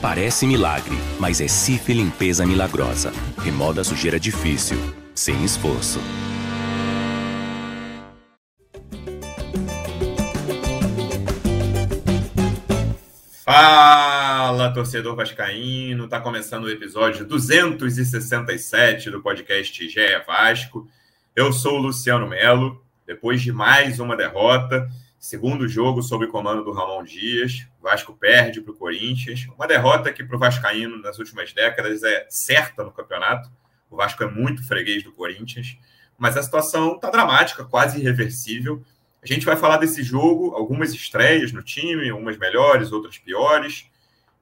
Parece milagre, mas é Cif Limpeza Milagrosa. Remoda sujeira difícil, sem esforço. Fala, torcedor vascaíno! Tá começando o episódio 267 do podcast GE Vasco. Eu sou o Luciano Melo. Depois de mais uma derrota, segundo jogo sob comando do Ramon Dias, Vasco perde para o Corinthians. Uma derrota que para o Vascaíno nas últimas décadas é certa no campeonato. O Vasco é muito freguês do Corinthians, mas a situação está dramática, quase irreversível. A gente vai falar desse jogo, algumas estreias no time, umas melhores, outras piores,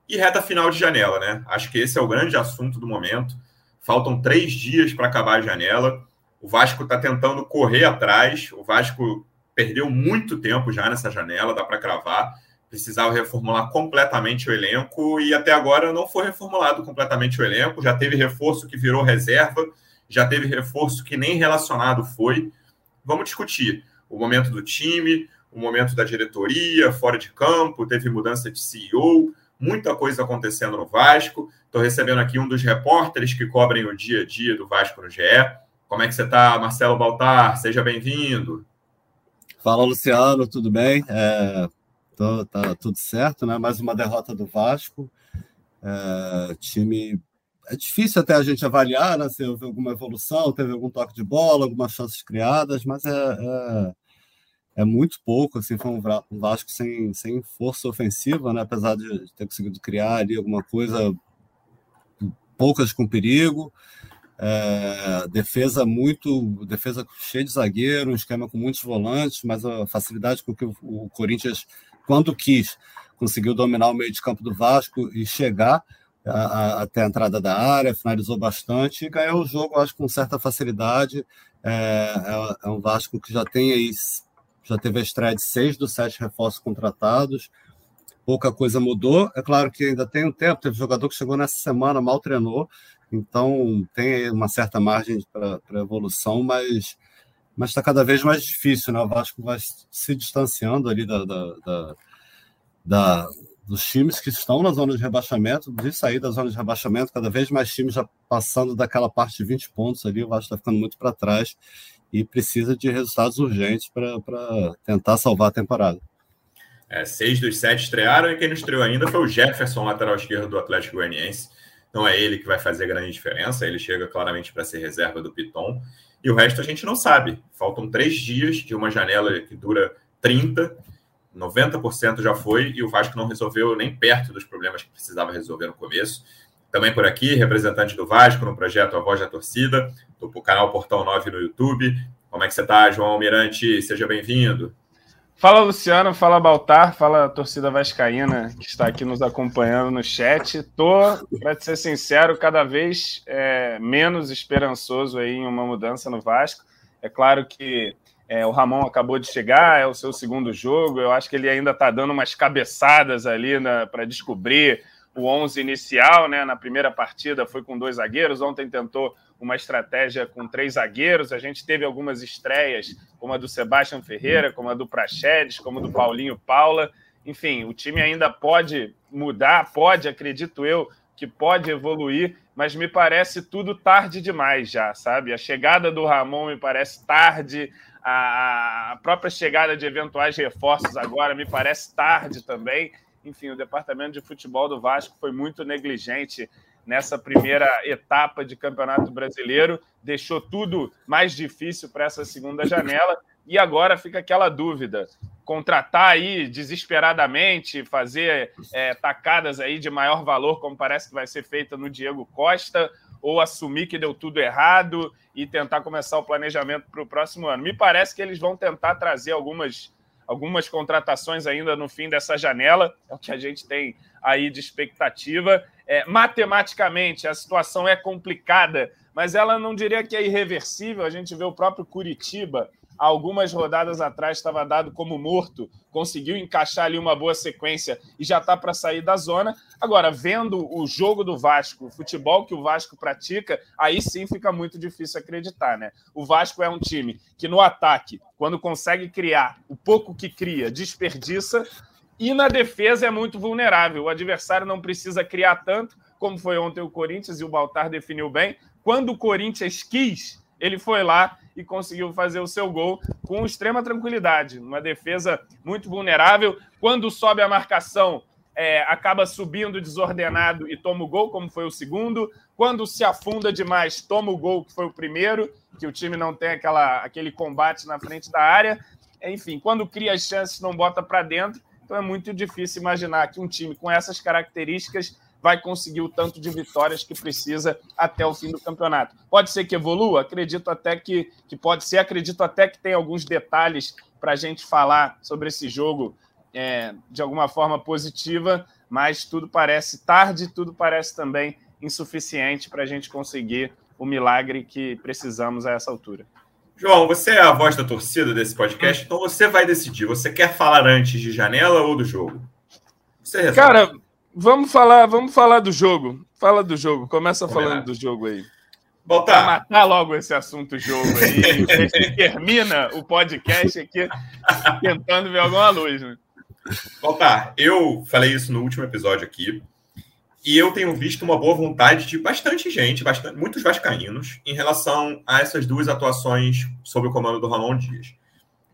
e reta final de janela, né? Acho que esse é o grande assunto do momento. Faltam três dias para acabar a janela. O Vasco está tentando correr atrás. O Vasco perdeu muito tempo já nessa janela, dá para cravar. Precisava reformular completamente o elenco e até agora não foi reformulado completamente o elenco. Já teve reforço que virou reserva, já teve reforço que nem relacionado foi. Vamos discutir o momento do time, o momento da diretoria, fora de campo, teve mudança de CEO, muita coisa acontecendo no Vasco. Estou recebendo aqui um dos repórteres que cobrem o dia a dia do Vasco no GE. Como é que você está, Marcelo Baltar? Seja bem-vindo. Fala, Luciano, tudo bem? É, tô, tá tudo certo, né? Mais uma derrota do Vasco. É, time é difícil até a gente avaliar né, se houve alguma evolução, teve algum toque de bola, algumas chances criadas, mas é, é, é muito pouco. Assim, foi um Vasco sem, sem força ofensiva, né, apesar de ter conseguido criar ali alguma coisa, poucas com perigo. É, defesa muito, defesa cheia de zagueiro, um esquema com muitos volantes, mas a facilidade com que o Corinthians, quando quis, conseguiu dominar o meio de campo do Vasco e chegar a, a, até a entrada da área, finalizou bastante e ganhou o jogo, acho, com certa facilidade. É, é, é, um Vasco que já tem aí, já teve a estreia de seis dos sete reforços contratados. Pouca coisa mudou. É claro que ainda tem um tempo, teve jogador que chegou nessa semana, mal treinou, então tem uma certa margem para evolução, mas mas está cada vez mais difícil, né? O Vasco vai se distanciando ali da, da, da, da dos times que estão na zona de rebaixamento, de sair da zona de rebaixamento, cada vez mais times já passando daquela parte de 20 pontos ali, o Vasco está ficando muito para trás e precisa de resultados urgentes para tentar salvar a temporada. É, seis dos sete estrearam e quem não estreou ainda foi o Jefferson, lateral esquerdo do Atlético Goianiense. Não é ele que vai fazer grande diferença, ele chega claramente para ser reserva do Piton. E o resto a gente não sabe. Faltam três dias de uma janela que dura 30 90% já foi e o Vasco não resolveu nem perto dos problemas que precisava resolver no começo. Também por aqui, representante do Vasco no projeto A Voz da Torcida, do canal Portal 9 no YouTube. Como é que você está, João Almirante? Seja bem-vindo. Fala, Luciano. Fala, Baltar. Fala, torcida vascaína que está aqui nos acompanhando no chat. Tô, para ser sincero, cada vez é, menos esperançoso aí em uma mudança no Vasco. É claro que é, o Ramon acabou de chegar, é o seu segundo jogo. Eu acho que ele ainda está dando umas cabeçadas ali para descobrir o 11 inicial. Né? Na primeira partida foi com dois zagueiros, ontem tentou uma estratégia com três zagueiros. A gente teve algumas estreias, como a do Sebastião Ferreira, como a do Praxedes, como a do Paulinho Paula. Enfim, o time ainda pode mudar, pode, acredito eu, que pode evoluir, mas me parece tudo tarde demais já, sabe? A chegada do Ramon me parece tarde, a própria chegada de eventuais reforços agora me parece tarde também. Enfim, o departamento de futebol do Vasco foi muito negligente nessa primeira etapa de Campeonato Brasileiro, deixou tudo mais difícil para essa segunda janela. E agora fica aquela dúvida: contratar aí desesperadamente, fazer é, tacadas aí de maior valor, como parece que vai ser feita no Diego Costa, ou assumir que deu tudo errado e tentar começar o planejamento para o próximo ano. Me parece que eles vão tentar trazer algumas, algumas contratações ainda no fim dessa janela, é o que a gente tem aí de expectativa. É, matematicamente, a situação é complicada, mas ela não diria que é irreversível. A gente vê o próprio Curitiba algumas rodadas atrás estava dado como morto, conseguiu encaixar ali uma boa sequência e já está para sair da zona. Agora, vendo o jogo do Vasco, o futebol que o Vasco pratica, aí sim fica muito difícil acreditar, né? O Vasco é um time que no ataque, quando consegue criar o pouco que cria, desperdiça. E na defesa é muito vulnerável. O adversário não precisa criar tanto, como foi ontem o Corinthians, e o Baltar definiu bem. Quando o Corinthians quis, ele foi lá e conseguiu fazer o seu gol com extrema tranquilidade. Uma defesa muito vulnerável. Quando sobe a marcação, é, acaba subindo desordenado e toma o gol, como foi o segundo. Quando se afunda demais, toma o gol, que foi o primeiro, que o time não tem aquela, aquele combate na frente da área. Enfim, quando cria as chances, não bota para dentro. Então é muito difícil imaginar que um time com essas características vai conseguir o tanto de vitórias que precisa até o fim do campeonato. Pode ser que evolua? Acredito até que, que pode ser. Acredito até que tem alguns detalhes para a gente falar sobre esse jogo é, de alguma forma positiva, mas tudo parece tarde, tudo parece também insuficiente para a gente conseguir o milagre que precisamos a essa altura. João, você é a voz da torcida desse podcast, então você vai decidir. Você quer falar antes de janela ou do jogo? Você resolve. Cara, vamos falar, vamos falar do jogo. Fala do jogo. Começa falando do jogo aí. Voltar. matar logo esse assunto jogo aí. a gente termina o podcast aqui tentando ver alguma luz, né? Voltar. Eu falei isso no último episódio aqui. E eu tenho visto uma boa vontade de bastante gente, bastante, muitos vascaínos, em relação a essas duas atuações sob o comando do Ramon Dias.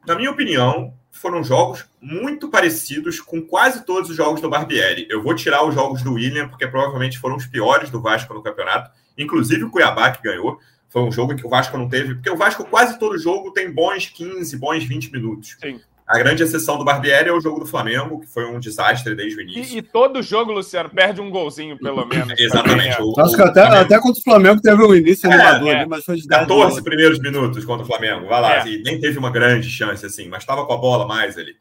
Na minha opinião, foram jogos muito parecidos com quase todos os jogos do Barbieri. Eu vou tirar os jogos do William, porque provavelmente foram os piores do Vasco no campeonato, inclusive o Cuiabá, que ganhou. Foi um jogo que o Vasco não teve, porque o Vasco quase todo jogo tem bons 15, bons 20 minutos. Sim. A grande exceção do Barbieri é o jogo do Flamengo, que foi um desastre desde o início. E, e todo jogo, Luciano, perde um golzinho, pelo menos. Exatamente. O, Acho que até, até contra o Flamengo teve um início é, animador, é, mas foi de 14 primeiros minutos contra o Flamengo. Vai lá, é. e nem teve uma grande chance, assim, mas estava com a bola mais ali.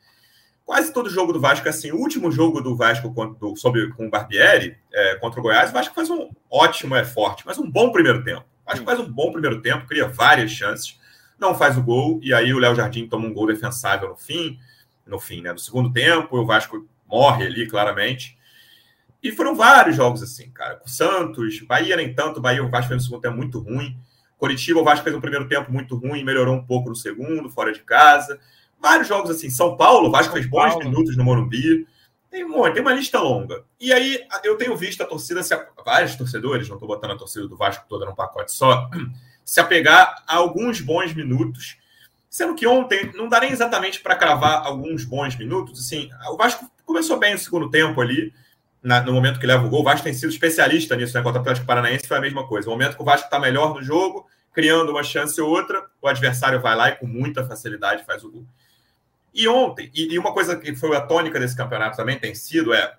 Quase todo jogo do Vasco, assim, o último jogo do Vasco contra, do, sobre, com o Barbieri é, contra o Goiás, o Vasco faz um ótimo, é forte, mas um bom primeiro tempo. O Vasco faz um bom primeiro tempo, cria várias chances, não faz o gol, e aí o Léo Jardim toma um gol defensável no fim no fim, né? No segundo tempo, o Vasco morre ali, claramente. E foram vários jogos assim, cara. Com Santos, Bahia nem tanto, Bahia o Vasco fez no segundo tempo muito ruim. Curitiba, o Vasco fez um primeiro tempo muito ruim, melhorou um pouco no segundo, fora de casa. Vários jogos assim. São Paulo, o Vasco fez bons minutos no Morumbi. Tem, tem uma lista longa. E aí eu tenho visto a torcida, se, vários torcedores, não estou botando a torcida do Vasco toda num pacote só, se apegar a alguns bons minutos Sendo que ontem não dá nem exatamente para cravar alguns bons minutos. Assim, o Vasco começou bem no segundo tempo ali, na, no momento que leva o gol. O Vasco tem sido especialista nisso, né? Contra o Atlético Paranaense foi a mesma coisa. No momento que o Vasco está melhor no jogo, criando uma chance ou outra, o adversário vai lá e com muita facilidade faz o gol. E ontem, e, e uma coisa que foi a tônica desse campeonato também tem sido é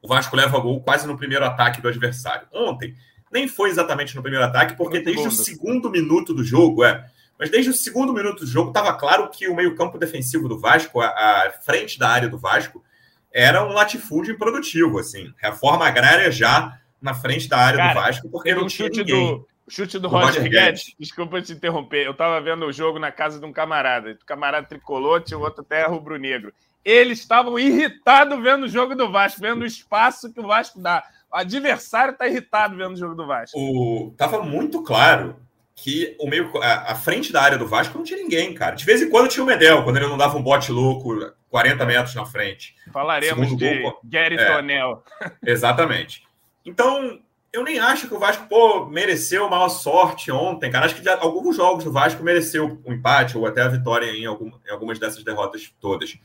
o Vasco leva gol quase no primeiro ataque do adversário. Ontem nem foi exatamente no primeiro ataque, porque desde o segundo minuto do jogo, é, mas desde o segundo minuto do jogo, estava claro que o meio-campo defensivo do Vasco, a, a, frente da área do Vasco, era um latifúndio improdutivo. Assim, reforma agrária já na frente da área Cara, do Vasco, porque não tinha chute ninguém. Do, chute do, do Roger, Roger Guedes. Guedes. Desculpa te interromper. Eu estava vendo o jogo na casa de um camarada. O camarada tricolor, tinha o outro até rubro-negro. Eles estavam irritados vendo o jogo do Vasco, vendo o espaço que o Vasco dá. O adversário está irritado vendo o jogo do Vasco. O... Tava muito claro que o meio a, a, frente da área do Vasco não tinha ninguém, cara. De vez em quando tinha o Medel, quando ele não dava um bote louco 40 metros na frente. Falaremos Segundo de gol, Gary é, Tonel. Exatamente. Então, eu nem acho que o Vasco pô, mereceu maior sorte ontem, cara. Acho que alguns jogos do Vasco mereceu um empate ou até a vitória em, algum, em algumas dessas derrotas todas.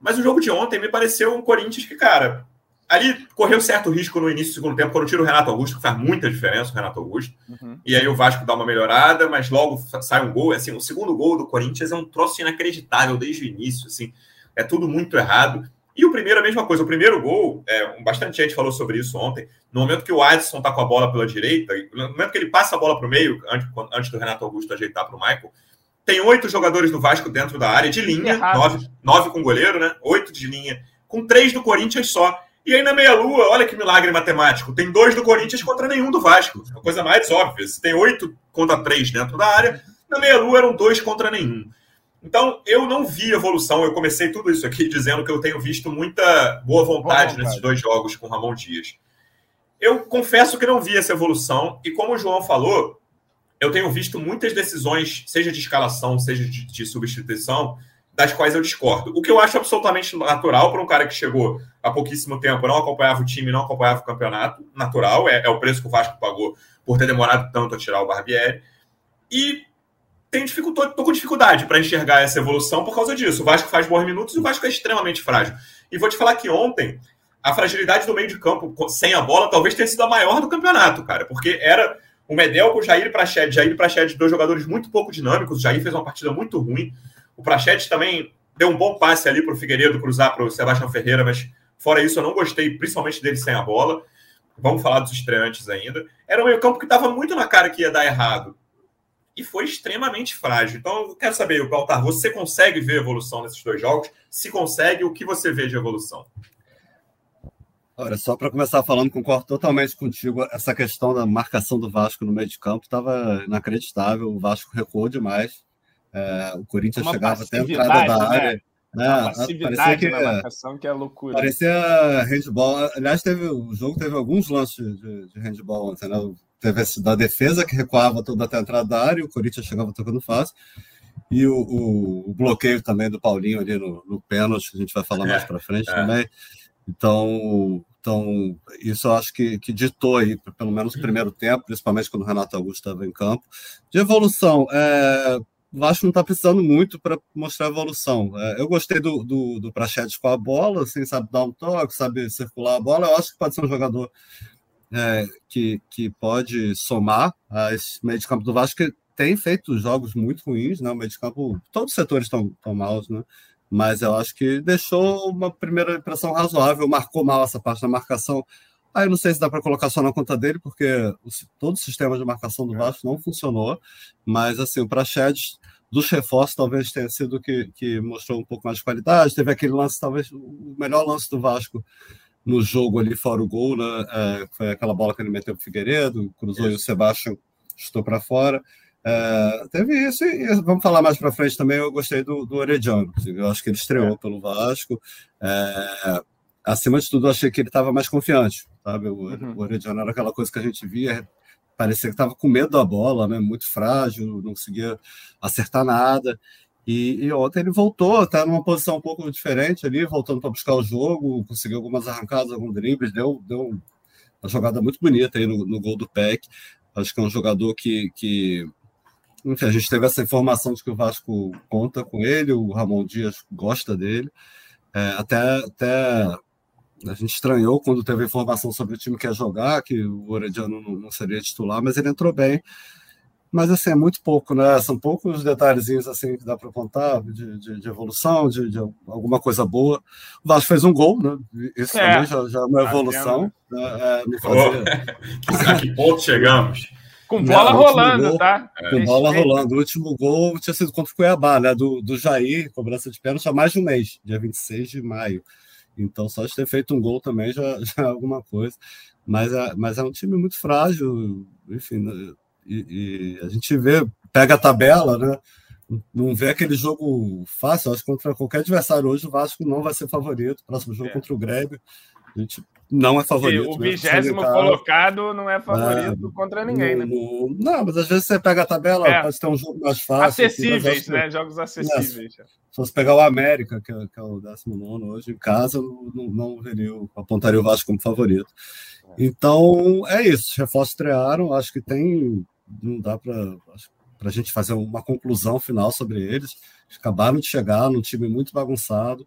Mas o jogo de ontem me pareceu um Corinthians que, cara, ali correu certo risco no início do segundo tempo, quando tira o Renato Augusto, que faz muita diferença o Renato Augusto. Uhum. E aí o Vasco dá uma melhorada, mas logo sai um gol. Assim, o segundo gol do Corinthians é um troço inacreditável desde o início. Assim, é tudo muito errado. E o primeiro, a mesma coisa. O primeiro gol, é, bastante gente falou sobre isso ontem. No momento que o Adson tá com a bola pela direita, no momento que ele passa a bola para o meio, antes, antes do Renato Augusto ajeitar para o Michael, tem oito jogadores do Vasco dentro da área, de linha, nove, nove com goleiro, né? Oito de linha, com três do Corinthians só. E aí na meia-lua, olha que milagre matemático. Tem dois do Corinthians contra nenhum do Vasco. É a coisa mais óbvia. Se tem oito contra três dentro da área, na meia-lua eram dois contra nenhum. Então, eu não vi evolução. Eu comecei tudo isso aqui dizendo que eu tenho visto muita boa vontade, boa nesses dois jogos com o Ramon Dias. Eu confesso que não vi essa evolução. E como o João falou, eu tenho visto muitas decisões, seja de escalação, seja de, de substituição, das quais eu discordo. O que eu acho absolutamente natural para um cara que chegou há pouquíssimo tempo, não acompanhava o time, não acompanhava o campeonato, natural, é, é o preço que o Vasco pagou por ter demorado tanto a tirar o Barbieri. E tenho dificultou, tô com dificuldade para enxergar essa evolução por causa disso. O Vasco faz bons minutos e o Vasco é extremamente frágil. E vou te falar que ontem a fragilidade do meio de campo sem a bola talvez tenha sido a maior do campeonato, cara, porque era o Medel com o Jair Prached. Jair Prached, dois jogadores muito pouco dinâmicos. O Jair fez uma partida muito ruim. O Prached também deu um bom passe ali para o Figueiredo cruzar para o Sebastião Ferreira, mas fora isso eu não gostei, principalmente dele sem a bola. Vamos falar dos estreantes ainda. Era um meio campo que estava muito na cara que ia dar errado. E foi extremamente frágil. Então, eu quero saber, Baltar, você consegue ver evolução nesses dois jogos? Se consegue, o que você vê de evolução? Olha, só para começar falando, concordo totalmente contigo. Essa questão da marcação do Vasco no meio de campo estava inacreditável. O Vasco recuou demais. É, o Corinthians Uma chegava até a entrada da né? área. Né? Uma parecia que, na marcação que é loucura. Parecia handball. Aliás, teve, o jogo teve alguns lances de, de handball ontem, né? Teve esse da defesa que recuava toda até a entrada da área, o Corinthians chegava tocando fácil. E o, o, o, bloqueio também do Paulinho ali no, no pênalti, que a gente vai falar é, mais para frente é. também. Então, então, isso eu acho que, que ditou aí, pelo menos no primeiro tempo, principalmente quando o Renato Augusto estava em campo. De evolução, é, o Vasco não está precisando muito para mostrar evolução. É, eu gostei do, do, do com a bola, assim, sabe dar um toque, sabe circular a bola. Eu acho que pode ser um jogador é, que, que pode somar a esse meio de campo do Vasco, que tem feito jogos muito ruins, né? O meio de campo, todos os setores estão maus, né? Mas eu acho que deixou uma primeira impressão razoável, marcou mal essa parte da marcação. Aí eu não sei se dá para colocar só na conta dele, porque o, todo o sistema de marcação do é. Vasco não funcionou. Mas assim, o Praxedes dos reforços talvez tenha sido que, que mostrou um pouco mais de qualidade. Teve aquele lance, talvez o melhor lance do Vasco no jogo ali fora o gol, né? É, foi aquela bola que ele meteu para o Figueiredo, cruzou isso. e o Sebastião chutou para fora. É, teve isso, e vamos falar mais para frente também. Eu gostei do, do Orediano, eu acho que ele estreou é. pelo Vasco. É, acima de tudo, eu achei que ele estava mais confiante, sabe? O, uhum. o Orediano era aquela coisa que a gente via, parecia que estava com medo da bola, né? muito frágil, não conseguia acertar nada. E, e, ontem ele voltou, está numa posição um pouco diferente ali, voltando para buscar o jogo, conseguiu algumas arrancadas, alguns dribles, deu, deu uma jogada muito bonita aí no, no gol do PEC. Acho que é um jogador que, que. Enfim, a gente teve essa informação de que o Vasco conta com ele, o Ramon Dias gosta dele. É, até, até a gente estranhou quando teve a informação sobre o time que ia jogar, que o Orediano não, não seria titular, mas ele entrou bem mas assim, é muito pouco, né? São poucos detalhezinhos assim que dá para contar de, de, de evolução, de, de, alguma coisa boa. O Vasco fez um gol, né? Isso é. também já, já é uma tá evolução. Né? É, oh. A que ponto chegamos? Com bola Não, rolando, gol, tá? Com bola rolando. O último gol tinha sido contra o Cuiabá, né? Do, do Jair, cobrança de pênalti há mais de um mês, dia 26 de maio. Então, só de ter feito um gol também já, já é alguma coisa. Mas é, mas é um time muito frágil, enfim, né? e, e, a gente vê, pega a tabela, né? Não vê aquele jogo fácil. Acho que contra qualquer adversário hoje o Vasco não vai ser favorito. Próximo jogo é. contra o Grêmio. A gente não é favorito. o vigésimo colocado não é favorito é, contra ninguém, no, né? Não, mas às vezes você pega a tabela, é. pode ter um jogo mais fácil. Acessíveis, assim, né? Jogos acessíveis. É, se fosse pegar o América, que é, que é o 19 hoje em casa, não, não veria, apontaria o Vasco como favorito. É. Então, é isso. Os reforços estrearam, acho que tem não dá para a gente fazer uma conclusão final sobre eles. Acabaram de chegar num time muito bagunçado.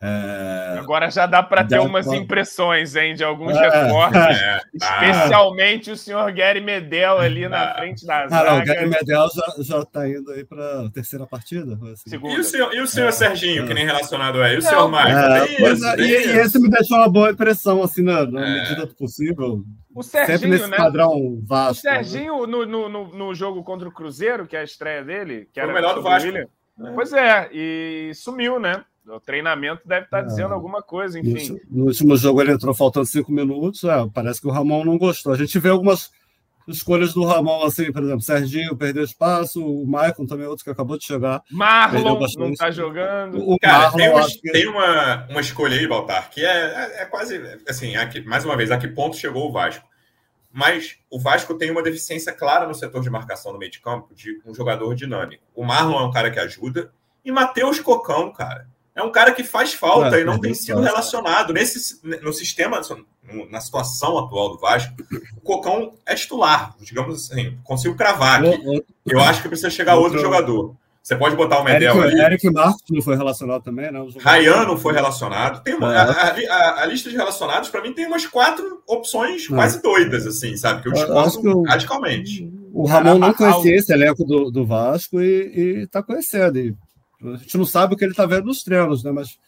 É... Agora já dá para ter umas pra... impressões hein, de alguns é, reforços, é, especialmente o senhor Gary Medel ali na frente da zaga. Ah, não, o Gary Medel já está indo aí para a terceira partida. Assim. E o senhor, e o senhor é, Serginho, que nem relacionado é? E o senhor Marcos? É, e, e, esse me deixou uma boa impressão, assim, na, na medida do possível. O Serginho, Sempre nesse né? padrão vasto. O Serginho, né? no, no, no, jogo contra o Cruzeiro, que é a estreia dele, que era o melhor do Vasco. William, Pois é, e sumiu, né? O treinamento deve estar é. dizendo alguma coisa, enfim. No, no, último jogo ele entrou faltando cinco minutos. É, parece que o Ramon não gostou. A gente vê algumas escolhas do Ramon, assim, por exemplo, Serginho perdeu espaço, o Maicon também outro que acabou de chegar. Marlon não está jogando. O Cara, Marlon, tem, que... tem uma, uma escolha aí, Baltar, que é, é, é quase assim, aqui, mais uma vez, a que ponto chegou o Vasco? Mas o Vasco tem uma deficiência clara no setor de marcação no meio de campo de um jogador dinâmico. O Marlon é um cara que ajuda, e Matheus Cocão, cara. É um cara que faz falta e não tem sido relacionado. Nesse, no sistema, na situação atual do Vasco, o Cocão é titular, digamos assim, consigo cravar aqui. Eu acho que precisa chegar outro jogador. Você pode botar o Medel Eric, ali. Eric Marcos não foi relacionado também, não? Rayan não foi relacionado. Tem uma, é. a, a, a, lista de relacionados, para mim, tem umas quatro opções é. quase doidas, assim, sabe? Que eu discordo radicalmente. O Ramon não conhecia esse elenco do, do Vasco e está conhecendo. E a gente não sabe o que ele está vendo nos treinos, né? Mas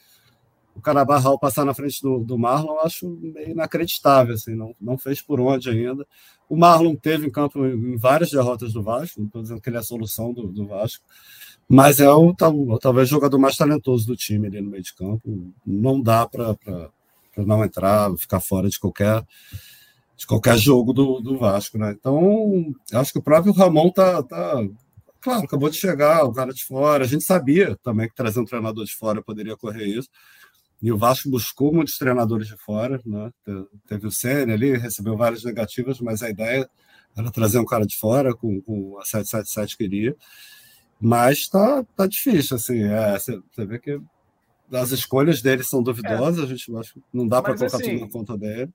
o Carabarral passar na frente do, do Marlon, eu acho meio inacreditável, assim, não, não fez por onde ainda. O Marlon teve em campo em várias derrotas do Vasco, não estou dizendo que ele é a solução do, do Vasco, mas é o, talvez o jogador mais talentoso do time ali no meio de campo. Não dá para não entrar, ficar fora de qualquer de qualquer jogo do, do Vasco, né? Então, acho que o próprio Ramon tá, tá claro, acabou de chegar, o cara de fora. A gente sabia também que trazer um treinador de fora poderia ocorrer isso. E o Vasco buscou muitos treinadores de fora, né? Teve o Senna ali, recebeu várias negativas, mas a ideia era trazer um cara de fora com, com a 777 queria. Mas tá, tá difícil, assim. É, você, vê que as escolhas dele são duvidosas, é. a gente acho não dá para colocar assim, tudo na conta dele.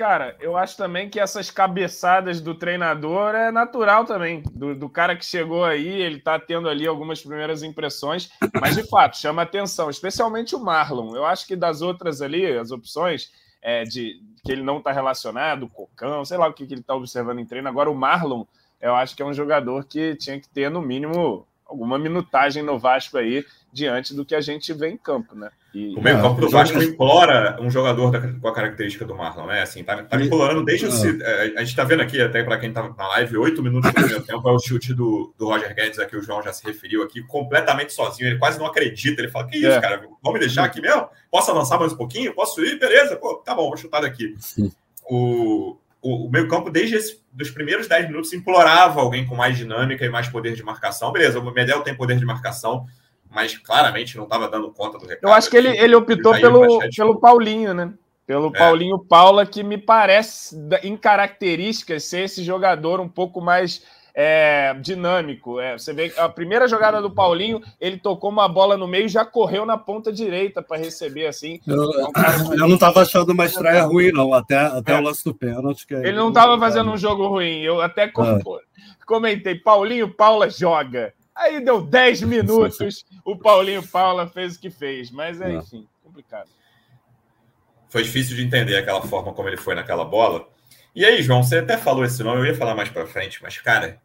Cara, eu acho também que essas cabeçadas do treinador é natural também. Do, do, cara que chegou aí, ele tá tendo ali algumas primeiras impressões, mas de fato chama atenção, especialmente o Marlon. Eu acho que das outras ali, as opções é, de que ele não tá relacionado, o Cocão, sei lá o que, que ele tá observando em treino. Agora, o Marlon, eu acho que é um jogador que tinha que ter, no mínimo, alguma minutagem no Vasco aí diante do que a gente vê em campo, né? E, o meio campo do Vasco implora um jogador da, com a característica do Marlon, né? Assim, tá, tá implorando desde o. É, a gente tá vendo aqui, até para quem tá na live, oito minutos do primeiro tempo é o chute do, do Roger Guedes, aqui o João já se referiu aqui, completamente sozinho. Ele quase não acredita. Ele fala: Que isso, é. cara? Vamos me deixar aqui mesmo? Posso avançar mais um pouquinho? Posso ir? Beleza, pô, tá bom, vou chutar daqui. O, o, o meio campo, desde esse, os primeiros 10 minutos, implorava alguém com mais dinâmica e mais poder de marcação. Beleza, o Medel tem poder de marcação mas claramente não estava dando conta do recado. Eu acho que ele, ele optou pelo, pelo Paulinho, né? Pelo é. Paulinho Paula, que me parece, em características, ser esse jogador um pouco mais é, dinâmico. É, você vê a primeira jogada do Paulinho, ele tocou uma bola no meio e já correu na ponta direita para receber assim. Eu, então, eu não estava achando uma estreia ruim, não, até, até é. o lance do pênalti. ele não estava fazendo um jogo ruim. Eu até é. comentei: Paulinho Paula joga. Aí deu 10 minutos, o Paulinho Paula fez o que fez. Mas é, enfim, complicado. Foi difícil de entender aquela forma como ele foi naquela bola. E aí, João, você até falou esse nome, eu ia falar mais para frente, mas, cara,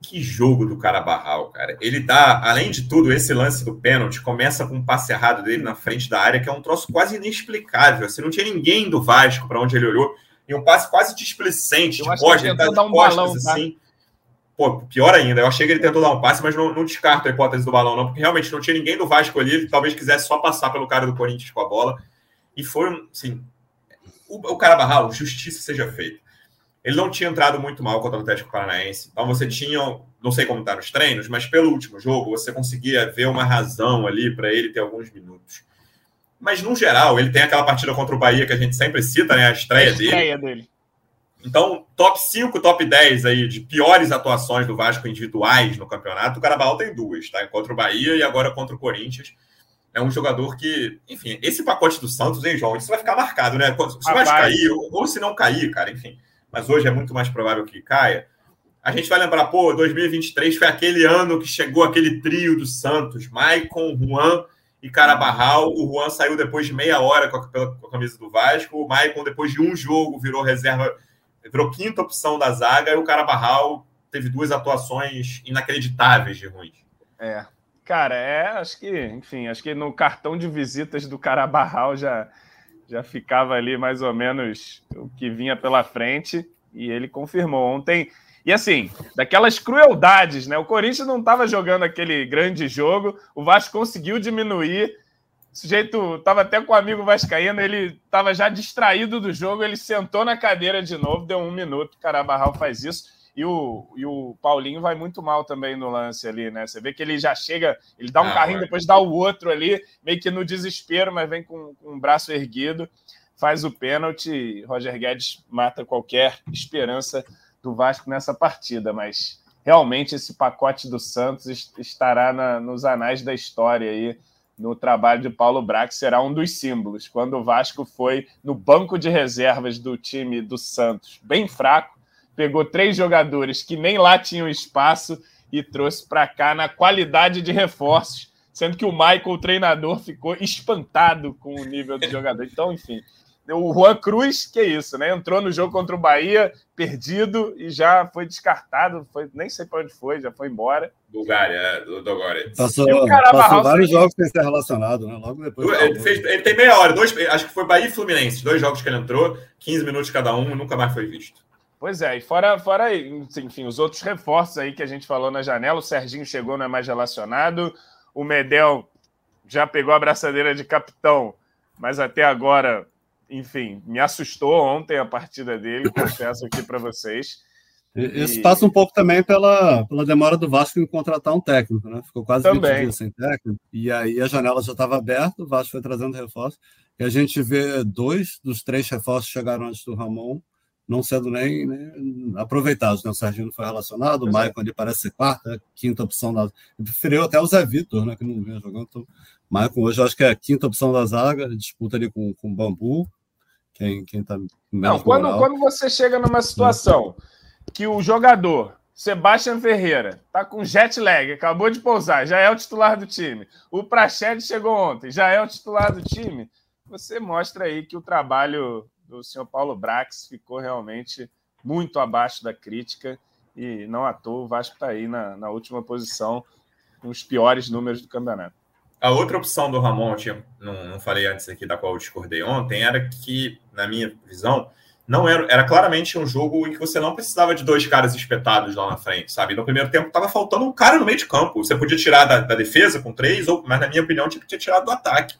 que jogo do cara Barral, cara. Ele dá, além de tudo, esse lance do pênalti começa com um passe errado dele na frente da área, que é um troço quase inexplicável. Assim, não tinha ninguém do Vasco para onde ele olhou, e um passe quase displicente, de costas, ele tá de um costas, balão, tá? assim. Pô, pior ainda, eu achei que ele tentou dar um passe, mas não, não descarto a hipótese do balão, não, porque realmente não tinha ninguém do Vasco ali, ele talvez quisesse só passar pelo cara do Corinthians com a bola. E foi, assim, o, o cara Barral, justiça seja feita. Ele não tinha entrado muito mal contra o Atlético Paranaense. Então você tinha, não sei como está nos treinos, mas pelo último jogo você conseguia ver uma razão ali para ele ter alguns minutos. Mas no geral, ele tem aquela partida contra o Bahia que a gente sempre cita, né? A estreia, a estreia dele. dele. Então, top 5, top 10 aí de piores atuações do Vasco individuais no campeonato, o Carabal tem duas, tá? Contra o Bahia e agora contra o Corinthians. É um jogador que, enfim, esse pacote do Santos, hein, João? Isso vai ficar marcado, né? Se vai cair, ou, ou se não cair, cara, enfim. Mas hoje é muito mais provável que caia. A gente vai lembrar, pô, 2023 foi aquele ano que chegou aquele trio do Santos, Maicon, Juan e Carabarral. O Juan saiu depois de meia hora com a, com a camisa do Vasco. O Maicon, depois de um jogo, virou reserva virou quinta opção da zaga e o Carabarral teve duas atuações inacreditáveis de ruins. É. Cara, é, acho que, enfim, acho que no cartão de visitas do Carabarral já, já ficava ali mais ou menos o que vinha pela frente e ele confirmou ontem. E assim, daquelas crueldades, né? O Corinthians não estava jogando aquele grande jogo, o Vasco conseguiu diminuir o sujeito estava até com o amigo Vascaíno, ele estava já distraído do jogo, ele sentou na cadeira de novo, deu um minuto, Carabarral faz isso. E o, e o Paulinho vai muito mal também no lance ali, né? Você vê que ele já chega, ele dá um ah, carrinho, depois dá o outro ali, meio que no desespero, mas vem com, com o braço erguido, faz o pênalti. Roger Guedes mata qualquer esperança do Vasco nessa partida, mas realmente esse pacote do Santos estará na, nos anais da história aí, no trabalho de Paulo Brax, será um dos símbolos. Quando o Vasco foi no banco de reservas do time do Santos, bem fraco, pegou três jogadores que nem lá tinham espaço e trouxe para cá na qualidade de reforços, sendo que o Michael, o treinador, ficou espantado com o nível do jogador. Então, enfim, o Juan Cruz, que é isso, né? Entrou no jogo contra o Bahia, perdido, e já foi descartado, foi, nem sei para onde foi, já foi embora. Bulgária, é, do Dogória. Passou, passou vários jogos sem ser relacionado, né? Logo depois. Ele, fez, ele, tem meia hora, dois, acho que foi Bahia e Fluminense, dois jogos que ele entrou, 15 minutos cada um, nunca mais foi visto. Pois é, e fora, fora enfim, os outros reforços aí que a gente falou na janela, o Serginho chegou, não é mais relacionado, o Medel já pegou a braçadeira de capitão, mas até agora enfim, me assustou ontem a partida dele, confesso aqui para vocês. Isso e... passa um pouco também pela, pela demora do Vasco em contratar um técnico, né? Ficou quase também. 20 dias sem técnico. E aí a janela já estava aberta, o Vasco foi trazendo reforços. E a gente vê dois dos três reforços chegaram antes do Ramon, não sendo nem, nem aproveitados. Né? O Serginho não foi relacionado, o é. Maicon ali parece ser quarta, quinta opção da. Preferiu até o Zé Vitor, né? Que não vinha jogando. Então, Maicon hoje eu acho que é a quinta opção da zaga, disputa ali com, com o Bambu quem, quem tá Não, quando, quando você chega numa situação que o jogador, Sebastião Ferreira, tá com jet lag, acabou de pousar, já é o titular do time. O Prachete chegou ontem, já é o titular do time. Você mostra aí que o trabalho do senhor Paulo Brax ficou realmente muito abaixo da crítica e não à toa o Vasco está aí na, na última posição com os piores números do campeonato. A outra opção do Ramon, tinha, não, não, falei antes aqui, da qual eu discordei ontem, era que, na minha visão, não era, era claramente um jogo em que você não precisava de dois caras espetados lá na frente, sabe? No primeiro tempo estava faltando um cara no meio de campo. Você podia tirar da, da defesa com três, ou, mas na minha opinião tinha que ter tirado do ataque.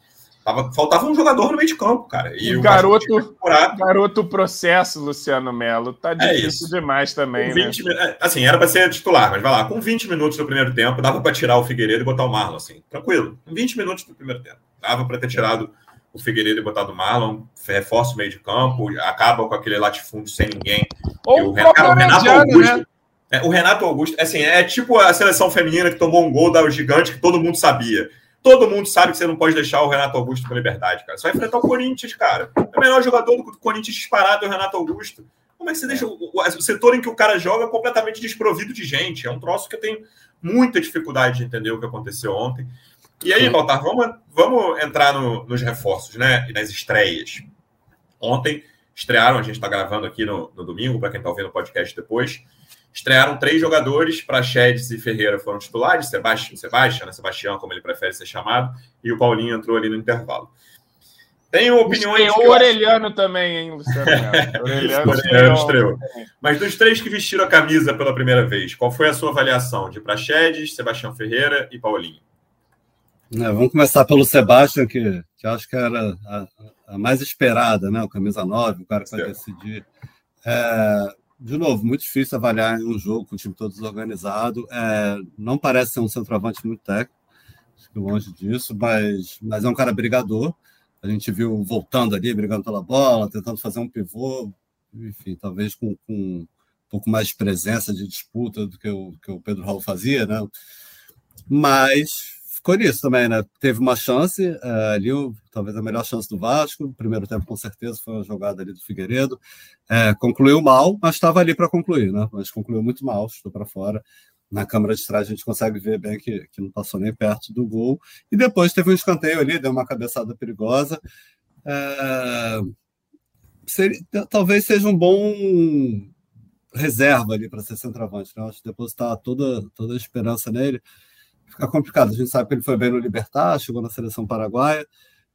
Tava, faltava um jogador no meio de campo, cara. E o garoto, garoto processo, Luciano Melo. Tá é difícil é demais também, 20, né? Assim, era para ser titular, mas vai lá, com 20 minutos do primeiro tempo, dava para tirar o Figueiredo e botar o Marlon, assim, tranquilo. Com 20 minutos do primeiro tempo. Dava para ter tirado o Figueiredo e botado o Marlon, reforça o meio de campo, acaba com aquele latifúndio sem ninguém. Ou o, Renato, o Renato Augusto. Né? É, o Renato Augusto, assim, é tipo a seleção feminina que tomou um gol da gigante que todo mundo sabia. Todo mundo sabe que você não pode deixar o Renato Augusto com liberdade, cara. Você vai enfrentar o Corinthians, cara. É o melhor jogador do Corinthians disparado é o Renato Augusto. Como é que você deixa o, o, setor em que o cara joga completamente desprovido de gente? É um troço que eu tenho muita dificuldade de entender o que aconteceu ontem. E aí, Baltar, vamos, vamos entrar no, nos reforços, né? E nas estreias. Ontem estrearam, a gente está gravando aqui no, no domingo, para quem está ouvindo o podcast depois. Estrearam três jogadores, Praxedes e Ferreira foram titulares, Sebastião, Sebastião, né? Sebastião, como ele prefere ser chamado, e o Paulinho entrou ali no intervalo. Tenho opiniões. Tem o Orelhano acho... também, hein, Luciano? Orelhano estreou. estreou. Mas dos três que vestiram a camisa pela primeira vez, qual foi a sua avaliação de Praxedes, Sebastião Ferreira e Paulinho? É, vamos começar pelo Sebastião, que, que acho que era a, a mais esperada, né? O camisa 9, o cara que vai decidir. É, de novo, muito difícil avaliar um jogo com o time todo desorganizado. É, não parece ser um centroavante muito técnico, longe disso, mas, mas é um cara brigador. A gente viu voltando ali, brigando pela bola, tentando fazer um pivô, enfim, talvez com, com um pouco mais de presença de disputa do que o, que o Pedro Raul fazia, né? Mas ficou nisso também, né? Teve uma chance uh, ali, talvez a melhor chance do Vasco. Primeiro tempo, com certeza, foi uma jogada ali do Figueiredo. É, concluiu mal, mas estava ali para concluir, né? Mas concluiu muito mal, estou para fora. Na câmera de trás a gente consegue ver bem que, que não passou nem perto do gol. E depois teve um escanteio ali, deu uma cabeçada perigosa. É, seria, talvez seja um bom reserva ali para ser centroavante. Né? Acho que depositar toda, toda a esperança nele fica complicado. A gente sabe que ele foi bem no Libertar, chegou na seleção paraguaia,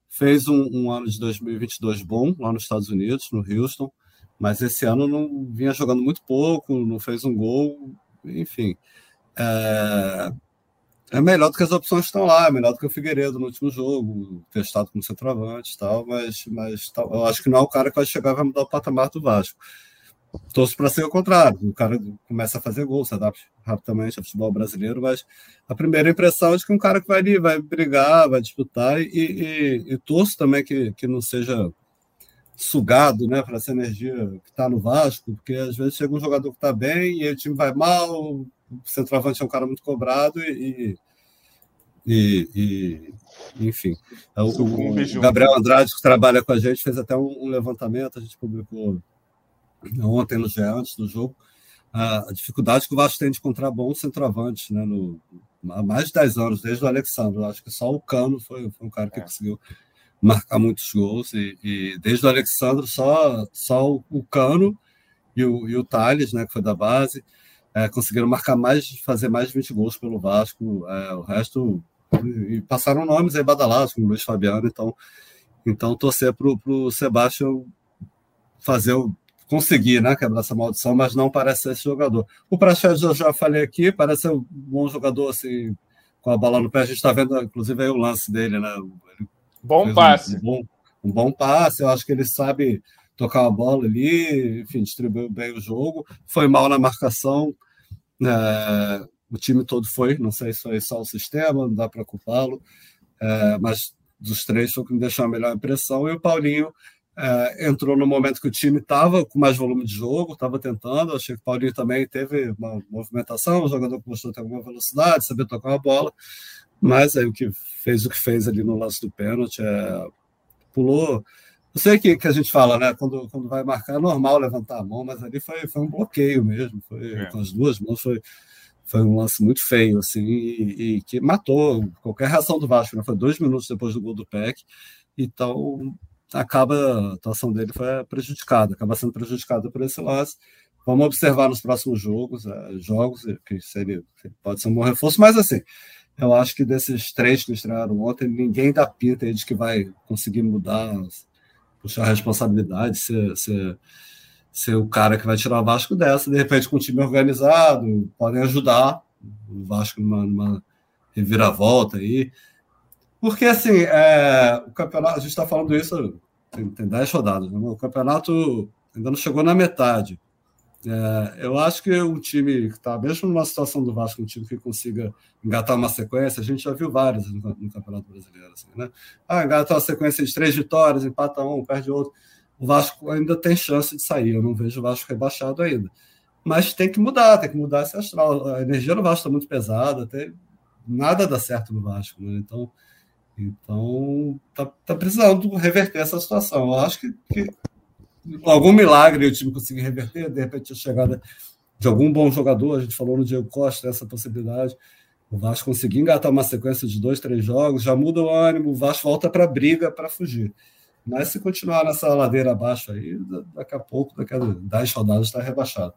fez um, um, ano de 2022 bom lá nos Estados Unidos, no Houston, mas esse ano não vinha jogando muito pouco, não fez um gol, enfim. É, é melhor do que as opções que estão lá, é melhor do que o Figueiredo no último jogo, testado como centroavante e tal, mas, mas eu acho que não é o cara que vai chegar e vai mudar o patamar do Vasco torço para ser o contrário. O cara começa a fazer gol, se adapta rapidamente ao futebol brasileiro, mas a primeira impressão é de que um cara que vai ali, vai brigar, vai disputar, e, e, e torço também que, que não seja sugado né, para essa energia que está no Vasco, porque às vezes chega um jogador que está bem e o time vai mal, o centroavante é um cara muito cobrado e, e, e enfim. O, o, Gabriel Andrade, que trabalha com a gente, fez até um, um levantamento, a gente publicou ontem no GE, antes do jogo, a, dificuldade que o Vasco tem de encontrar bons centroavantes né, no, há mais de 10 anos, desde o Alexandre. Acho que só o Cano foi, foi um cara que é. conseguiu marcar muitos gols, e, e, desde o Alexandre, só, só o Cano e o, e o Thales, né, que foi da base, é, conseguiram marcar mais, fazer mais de 20 gols pelo Vasco. É, o resto. E passaram nomes aí badalados, como Luiz Fabiano, então, então torcer para o Sebastião fazer o conseguir né, quebrar essa maldição, mas não parece ser esse jogador. O Praxedes eu já falei aqui, parece ser um bom jogador assim, com a bola no pé. A gente está vendo, inclusive, aí o lance dele, né? Ele bom passe. Um, um, bom, um bom passe, eu acho que ele sabe tocar a bola ali, enfim, distribuiu bem o jogo. Foi mal na marcação, é, o time todo foi, não sei se foi só o sistema, não dá para culpá-lo, é, mas dos três foi o que me deixou a melhor impressão. E o Paulinho é, entrou no momento que o time estava com mais volume de jogo, estava tentando. Achei que o Paulinho também teve uma movimentação, um jogador mostrou ter alguma velocidade, saber tocar a bola, mas aí o que fez o que fez ali no lance do pênalti é, pulou. Eu sei que, que a gente fala, né? Quando, quando vai marcar é normal levantar a mão, mas ali foi, foi um bloqueio mesmo, foi é. com as duas mãos, foi, foi um lance muito feio, assim, e, e que matou qualquer reação do Vasco, né? Foi dois minutos depois do gol do PEC, então acaba a atuação dele foi prejudicada, acaba sendo prejudicada por esse lance. Vamos observar nos próximos jogos, uh, jogos que seria, pode ser um bom reforço, mas assim, eu acho que desses três que estrearam ontem, ninguém dá pinta de que vai conseguir mudar, puxar a responsabilidade, ser, ser, ser o cara que vai tirar o Vasco dessa. De repente, com um time organizado, podem ajudar o Vasco numa, numa reviravolta aí. Porque, assim, é, o campeonato, a gente está falando isso, tem, tem 10 rodadas, né? o campeonato ainda não chegou na metade. É, eu acho que um time que está, mesmo numa situação do Vasco, um time que consiga engatar uma sequência, a gente já viu várias no, no Campeonato Brasileiro. Assim, né? Ah, engata uma sequência de três vitórias, empata um, perde outro. O Vasco ainda tem chance de sair. Eu não vejo o Vasco rebaixado ainda. Mas tem que mudar, tem que mudar esse astral. A energia no Vasco está muito pesada, até nada dá certo no Vasco. Né? Então, então, tá, tá precisando reverter essa situação. Eu acho que, que algum milagre o time conseguir reverter, de repente a chegada de algum bom jogador, a gente falou no Diego Costa essa possibilidade, o Vasco conseguir engatar uma sequência de dois, três jogos, já muda o ânimo, o Vasco volta para a briga para fugir. Mas se continuar nessa ladeira abaixo aí, daqui a pouco, daqui a 10 rodadas, está rebaixado.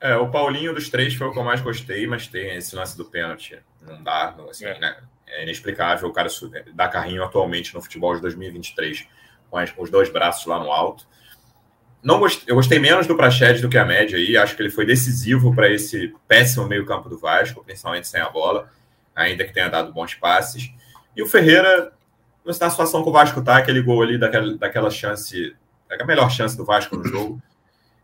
É, o Paulinho dos três foi o que eu mais gostei, mas tem esse lance do pênalti. Não dá, assim, é. né? É inexplicável o cara dar carrinho atualmente no futebol de 2023 com os dois braços lá no alto. Não gostei, eu gostei menos do Praxedes do que a média aí. Acho que ele foi decisivo para esse péssimo meio-campo do Vasco, principalmente sem a bola, ainda que tenha dado bons passes. E o Ferreira, na situação que o Vasco tá, aquele gol ali daquela, daquela chance, a melhor chance do Vasco no jogo,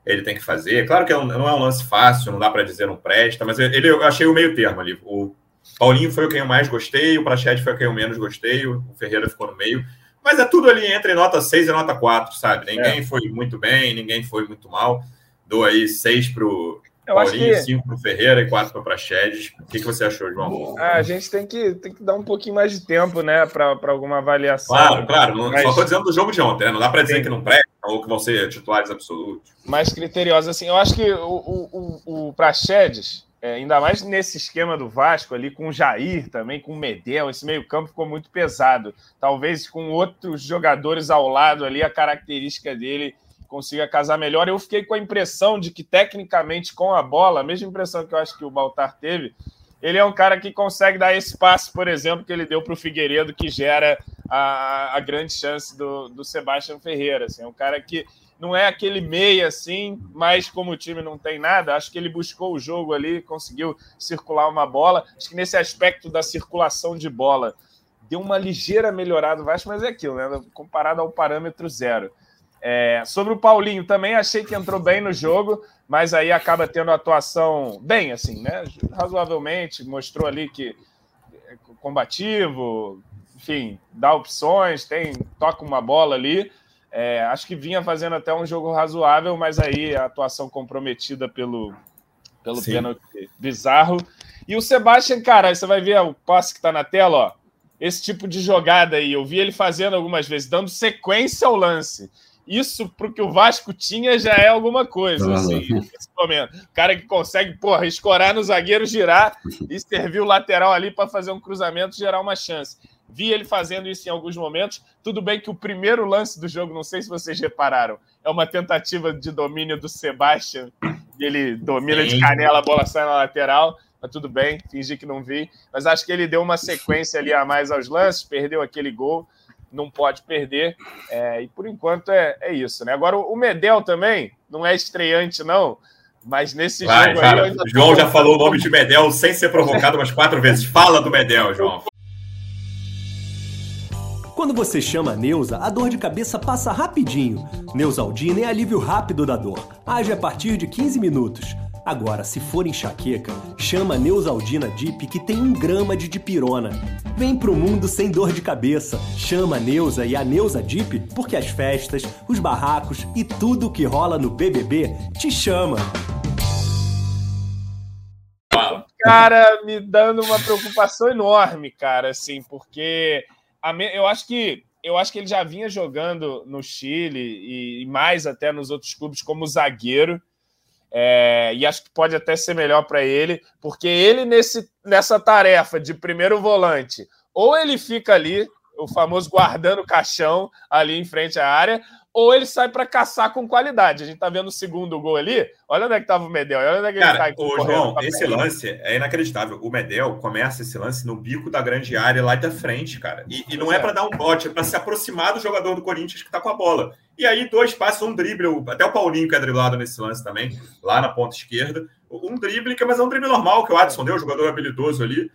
ele tem que fazer. Claro que é não é um lance fácil, não dá para dizer não presta, mas ele, eu achei o meio termo ali. O Paulinho foi o que eu mais gostei, o Praxedes foi o que eu menos gostei, o Ferreira ficou no meio. Mas é tudo ali entre nota 6 e nota 4, sabe? Ninguém é. foi muito bem, ninguém foi muito mal. Dou aí 6 para o Paulinho, 5 que... para o Ferreira e 4 para o Praxedes. O que, que você achou, João? Ah, a gente tem que, tem que dar um pouquinho mais de tempo, né, para alguma avaliação. Claro, claro. Não, Mas... Só estou dizendo do jogo de ontem, né? Não dá para dizer Sim. que não presta ou que vão ser titulares absolutos. Mais criteriosos, assim. Eu acho que o, o, o, o Praxedes é, ainda mais nesse esquema do Vasco ali, com o Jair também, com o Medel, esse meio-campo ficou muito pesado. Talvez com outros jogadores ao lado ali, a característica dele consiga casar melhor. Eu fiquei com a impressão de que, tecnicamente, com a bola, a mesma impressão que eu acho que o Baltar teve, ele é um cara que consegue dar esse passe, por exemplo, que ele deu para o Figueiredo, que gera a, a grande chance do, do Sebastião Ferreira. Assim, é um cara que não é aquele meia assim, mas como o time não tem nada, acho que ele buscou o jogo ali, conseguiu circular uma bola. Acho que nesse aspecto da circulação de bola deu uma ligeira melhorada o Vasco, mas é aquilo, né? Comparado ao parâmetro zero. É, sobre o Paulinho, também achei que entrou bem no jogo, mas aí acaba tendo atuação bem, assim, né? Razoavelmente, mostrou ali que é combativo, enfim, dá opções, tem toca uma bola ali. É, acho que vinha fazendo até um jogo razoável, mas aí a atuação comprometida pelo, pelo Sim. pênalti bizarro. E o Sebastian, cara, você vai ver o passe que está na tela, ó. Esse tipo de jogada aí, eu vi ele fazendo algumas vezes, dando sequência ao lance. Isso pro que o Vasco tinha já é alguma coisa, assim, nesse momento. O cara que consegue, porra, escorar no zagueiro, girar e servir o lateral ali para fazer um cruzamento, gerar uma chance. Vi ele fazendo isso em alguns momentos. Tudo bem que o primeiro lance do jogo, não sei se vocês repararam, é uma tentativa de domínio do Sebastian. Ele domina Sim. de canela, a bola sai na lateral. Mas tudo bem, fingi que não vi. Mas acho que ele deu uma sequência ali a mais aos lances, perdeu aquele gol, não pode perder. É, e por enquanto é, é isso, né? Agora o Medel também não é estreante, não. Mas nesse Vai, jogo cara, aí. João já falou o nome de Medel sem ser provocado umas quatro vezes. Fala do Medel, João. Quando você chama a Neuza, a dor de cabeça passa rapidinho. Neusaldina é alívio rápido da dor. Age a partir de 15 minutos. Agora, se for enxaqueca, chama a Neusaldina Dip que tem um grama de dipirona. Vem pro mundo sem dor de cabeça. Chama a Neuza e a Neuza Dip porque as festas, os barracos e tudo que rola no BBB te chama. Cara, me dando uma preocupação enorme, cara, assim, porque eu acho que eu acho que ele já vinha jogando no Chile e, mais até nos outros clubes como zagueiro. É, e acho que pode até ser melhor para ele, porque ele nesse, nessa tarefa de primeiro volante, ou ele fica ali, o famoso guardando o caixão ali em frente à área, ou ele sai para caçar com qualidade. A gente tá vendo o segundo gol ali. Olha onde é que tava o Medel. Olha onde é que Cara, ele tá ô, João, esse lance é inacreditável. O Medel começa esse lance no bico da grande área lá da frente, cara. E, e não é, é para dar um bote, é para se aproximar do jogador do Corinthians que tá com a bola. E aí, dois passos, um drible. Até o Paulinho que é driblado nesse lance também, lá na ponta esquerda. Um drible, mas é um drible normal que o Adson deu, jogador habilidoso ali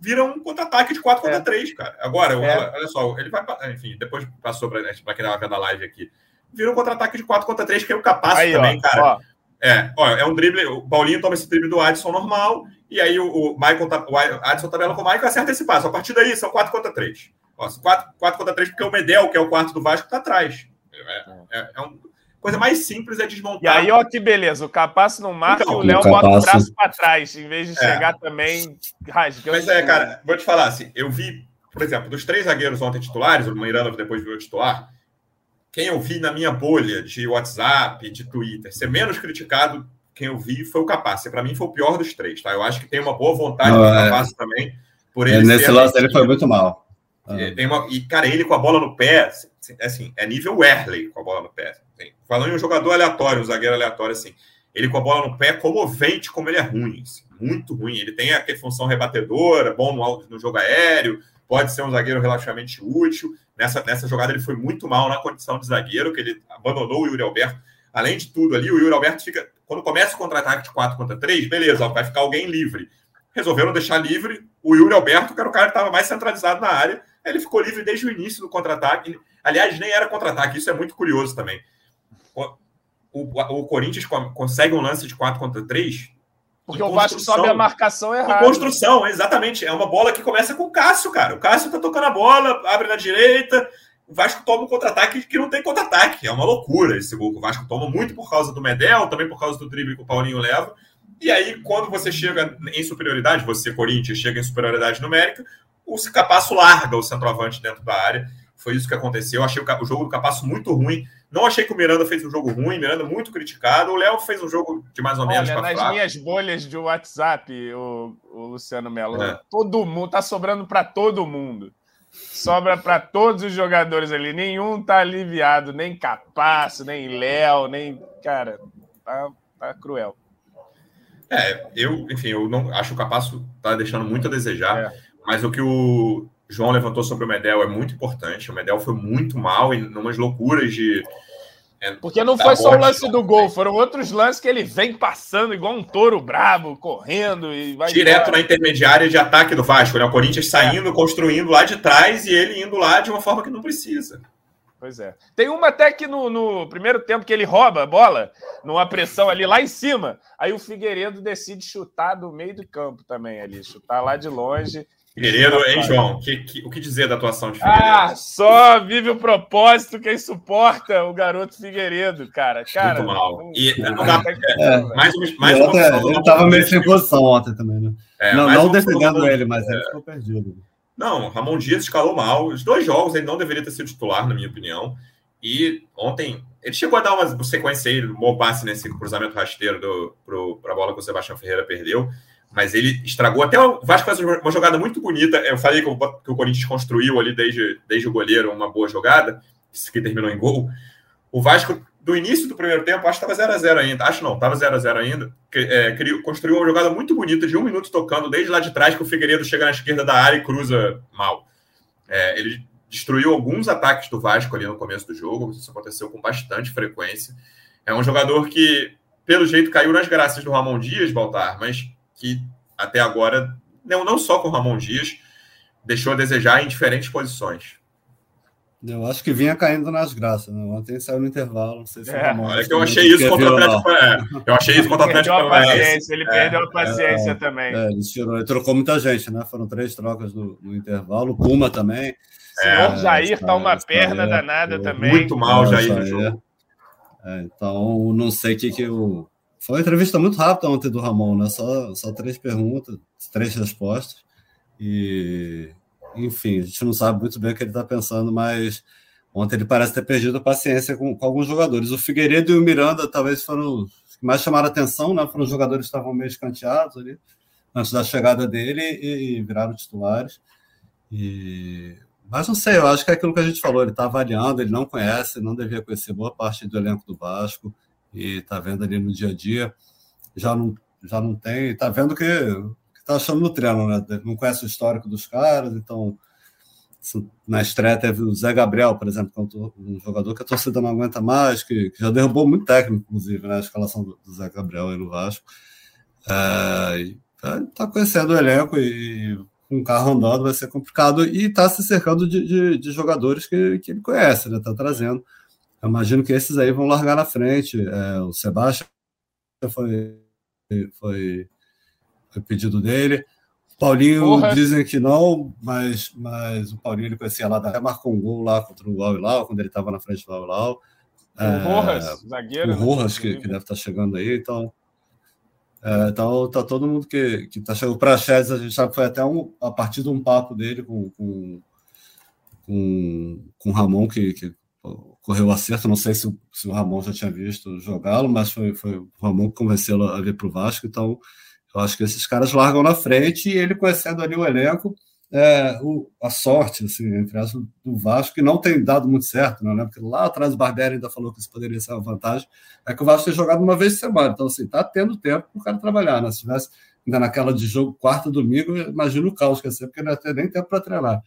vira um contra-ataque de 4 contra 3, é. cara. Agora, é. olha só, ele vai. Enfim, depois passou para quem estava vendo a live aqui. Vira um contra-ataque de 4 contra 3, que é o capaz também, ó, cara. Ó. É, ó, é um drible. O Paulinho toma esse drible do Adson normal, e aí o, o Michael, o Adson tabela com o Michael acerta esse passo. A partir daí são 4 contra 3. Ó, 4, 4 contra 3, porque o Medel, que é o quarto do Vasco, tá atrás. É, é, é um, coisa mais simples é desmontar. E aí, ó, que beleza. O Capasso não marca então, e o Léo bota o braço para trás, em vez de é. chegar também rasgando. Mas é, cara, vou te falar assim, eu vi, por exemplo, dos três zagueiros ontem titulares, o Miranda depois virou titular, quem eu vi na minha bolha de WhatsApp, de Twitter, ser menos criticado, quem eu vi foi o Capasso. Para mim foi o pior dos três, tá? Eu acho que tem uma boa vontade do é. Capasso também. Por ele Nesse lance ele foi muito mal. É, tem uma, e, cara, ele com a bola no pé, assim, é nível Werley com a bola no pé. Assim. Falando em um jogador aleatório, um zagueiro aleatório, assim, ele com a bola no pé é comovente como ele é ruim, assim, muito ruim. Ele tem aquela função rebatedora, bom no, no jogo aéreo, pode ser um zagueiro relativamente útil. Nessa, nessa jogada ele foi muito mal na condição de zagueiro, que ele abandonou o Yuri Alberto. Além de tudo ali, o Yuri Alberto fica. Quando começa o contra-ataque de 4 contra 3, beleza, vai ficar alguém livre. Resolveram deixar livre o Yuri Alberto, que era o cara que estava mais centralizado na área. Ele ficou livre desde o início do contra-ataque. Aliás, nem era contra-ataque, isso é muito curioso também. O, o, Corinthians consegue um lance de 4 contra 3. Porque o Vasco sobe a marcação errada. Construção, exatamente. É uma bola que começa com o Cássio, cara. O Cássio tá tocando a bola, abre na direita. O Vasco toma um contra-ataque que não tem contra-ataque. É uma loucura esse gol. O Vasco toma muito por causa do Medel, também por causa do drible que o Paulinho leva. E aí, quando você chega em superioridade, você, Corinthians, chega em superioridade numérica, o Capasso larga o centroavante dentro da área. Foi isso que aconteceu. Eu achei o jogo do Capasso muito ruim. Não achei que o Miranda fez um jogo ruim, Miranda muito criticado. O Léo fez um jogo de mais ou menos. Olha, nas fraco. minhas bolhas de WhatsApp, o, o Luciano Melo, é. todo mundo tá sobrando para todo mundo. Sobra para todos os jogadores ali. Nenhum tá aliviado, nem Capasso, nem Léo, nem. Cara, tá, tá cruel. É, eu, enfim, eu não acho que o Capasso tá deixando muito a desejar. É. Mas o que o João levantou sobre o Medel é muito importante. O Medel foi muito mal em umas loucuras de. É, Porque não foi só o lance do gol, foram outros lances que ele vem passando igual um touro brabo, correndo e vai. Direto embora. na intermediária de ataque do Vasco, né? O Corinthians é. saindo, é. construindo lá de trás e ele indo lá de uma forma que não precisa. Pois é. Tem uma até que no, no, primeiro tempo que ele rouba a bola, numa pressão ali lá em cima. Aí o Figueiredo decide chutar do meio do campo também ali, chutar lá de longe Figueiredo, hein, João? Que, que, o que dizer da atuação de Figueiredo? Ah, só vive o propósito quem suporta o garoto Figueiredo, cara. cara Muito mal. E não dá, é, é, mais, mais uma Ele estava meio sem posição ontem também, né? É, não não defendendo ele, mas ele ficou perdido. Não, Ramon Dias escalou mal. Os dois jogos ele não deveria ter sido titular, na minha opinião. E ontem ele chegou a dar uma sequência aí, um bom passe nesse cruzamento rasteiro para a bola que o Sebastião Ferreira perdeu mas ele estragou até o Vasco faz uma jogada muito bonita. Eu falei que o, que o Corinthians construiu ali desde, desde o goleiro uma boa jogada, que terminou em gol. O Vasco, do início do primeiro tempo, acho que estava 0x0 ainda. Acho não, estava 0x0 ainda. É, criou, construiu uma jogada muito bonita de um minuto tocando, desde lá de trás, que o Figueiredo chega na esquerda da área e cruza mal. É, ele destruiu alguns ataques do Vasco ali no começo do jogo. Isso aconteceu com bastante frequência. É um jogador que, pelo jeito, caiu nas graças do Ramon Dias, Baltar, mas que até agora, não, não só com o Ramon Dias, deixou a desejar em diferentes posições. Eu acho que vinha caindo nas graças. Né? Ontem saiu no intervalo. Não sei se é, Ramon, é que eu achei isso contra o Atlético. É, eu achei isso contra o Atlético. Ele perdeu a paciência é, também. É, ele, tirou, ele trocou muita gente, né? Foram três trocas no, no intervalo. Puma também. O senhor Jair tá uma perna danada também. Muito mal, Jair, no jogo. então, não sei o que, que o foi uma entrevista muito rápida ontem do Ramon, né? Só, só três perguntas, três respostas. E, enfim, a gente não sabe muito bem o que ele está pensando, mas ontem ele parece ter perdido a paciência com, com, alguns jogadores. O Figueiredo e o Miranda talvez foram os que mais chamaram atenção, né? Foram os jogadores que estavam meio escanteados ali antes da chegada dele e, e viraram titulares. E mas não sei, eu acho que é aquilo que a gente falou, ele está avaliando, ele não conhece, não devia conhecer boa parte do elenco do Vasco e está vendo ali no dia a dia, já não, já não tem, está vendo que está achando no treino, né? Não conhece o histórico dos caras, então na estreia teve o Zé Gabriel, por exemplo, é um jogador que a torcida não aguenta mais, que, que já derrubou muito técnico, inclusive, né? Escalação do, do Zé Gabriel aí no Vasco. Está é, tá conhecendo o elenco e com um carro andando vai ser complicado e está se cercando de, de, de, jogadores que, que ele conhece, né? Está trazendo. Eu imagino que esses aí vão largar na frente. É, o Sebastião foi, foi, foi pedido dele. O Paulinho Porra. dizem que não, mas, mas o Paulinho ele conhecia lá, até marcou um gol lá contra o Al quando ele estava na frente do O é, Rojas, zagueiro. O né, Rojas, que, que deve estar tá chegando aí, então. É, então tá todo mundo que, que tá chegando. para Praxedes, a gente sabe que foi até um, a partir de um papo dele com, com, com, com o Ramon, que, que correu o acerto. Não sei se o, se o Ramon já tinha visto jogá-lo, mas foi, foi o Ramon que convenceu a vir para o Vasco. Então, eu acho que esses caras largam na frente e ele conhecendo ali o elenco, é, o, a sorte, assim, entre as do Vasco, que não tem dado muito certo, né? Porque lá atrás o Barbieri ainda falou que isso poderia ser uma vantagem, é que o Vasco tem jogado uma vez por semana. Então, assim, tá tendo tempo para o cara trabalhar, né? Se tivesse ainda naquela de jogo quarta domingo, imagina o caos que ia ser, porque não ia ter nem tempo para treinar.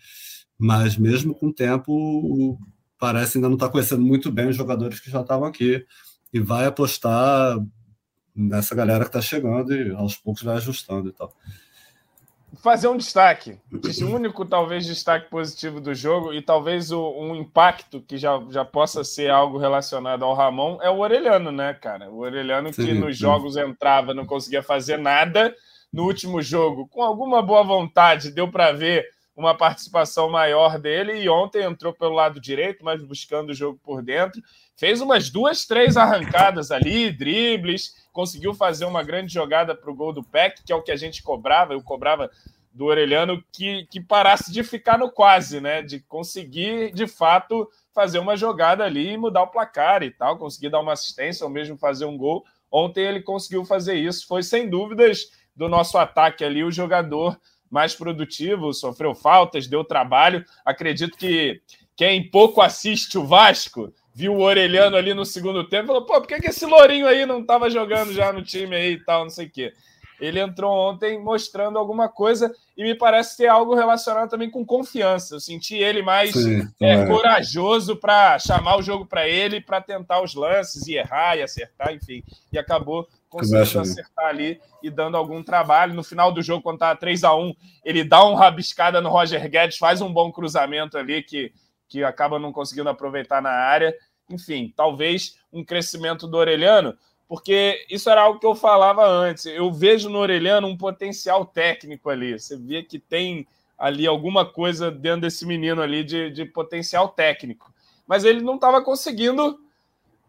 Mas mesmo com tempo, parece ainda não está conhecendo muito bem os jogadores que já estavam aqui e vai apostar nessa galera que está chegando e aos poucos vai ajustando e tal. Fazer um destaque. O único, talvez, destaque positivo do jogo e talvez o, um impacto que já, já possa ser algo relacionado ao Ramon é o Orelhano, né, cara? O Orelhano que sim, nos sim. jogos entrava, não conseguia fazer nada. No último jogo, com alguma boa vontade, deu para ver uma participação maior dele e ontem entrou pelo lado direito, mas buscando o jogo por dentro. Fez umas duas, três arrancadas ali, dribles, conseguiu fazer uma grande jogada para o gol do Peck, que é o que a gente cobrava, eu cobrava do Orelhano que, que parasse de ficar no quase, né? De conseguir, de fato, fazer uma jogada ali e mudar o placar e tal, conseguir dar uma assistência ou mesmo fazer um gol. Ontem ele conseguiu fazer isso, foi sem dúvidas do nosso ataque ali o jogador mais produtivo, sofreu faltas, deu trabalho. Acredito que quem pouco assiste o Vasco viu o Orelhano ali no segundo tempo e falou: pô, por que, que esse Lourinho aí não estava jogando já no time aí e tal, não sei o quê. Ele entrou ontem mostrando alguma coisa e me parece ter algo relacionado também com confiança. Eu senti ele mais Sim, é, é. corajoso para chamar o jogo para ele, para tentar os lances e errar e acertar, enfim. E acabou conseguindo acertar ali e dando algum trabalho. No final do jogo, quando tá 3 a 1 ele dá um rabiscada no Roger Guedes, faz um bom cruzamento ali que, que acaba não conseguindo aproveitar na área. Enfim, talvez um crescimento do Orelhano, porque isso era algo que eu falava antes. Eu vejo no Orelhano um potencial técnico ali. Você vê que tem ali alguma coisa dentro desse menino ali de, de potencial técnico. Mas ele não estava conseguindo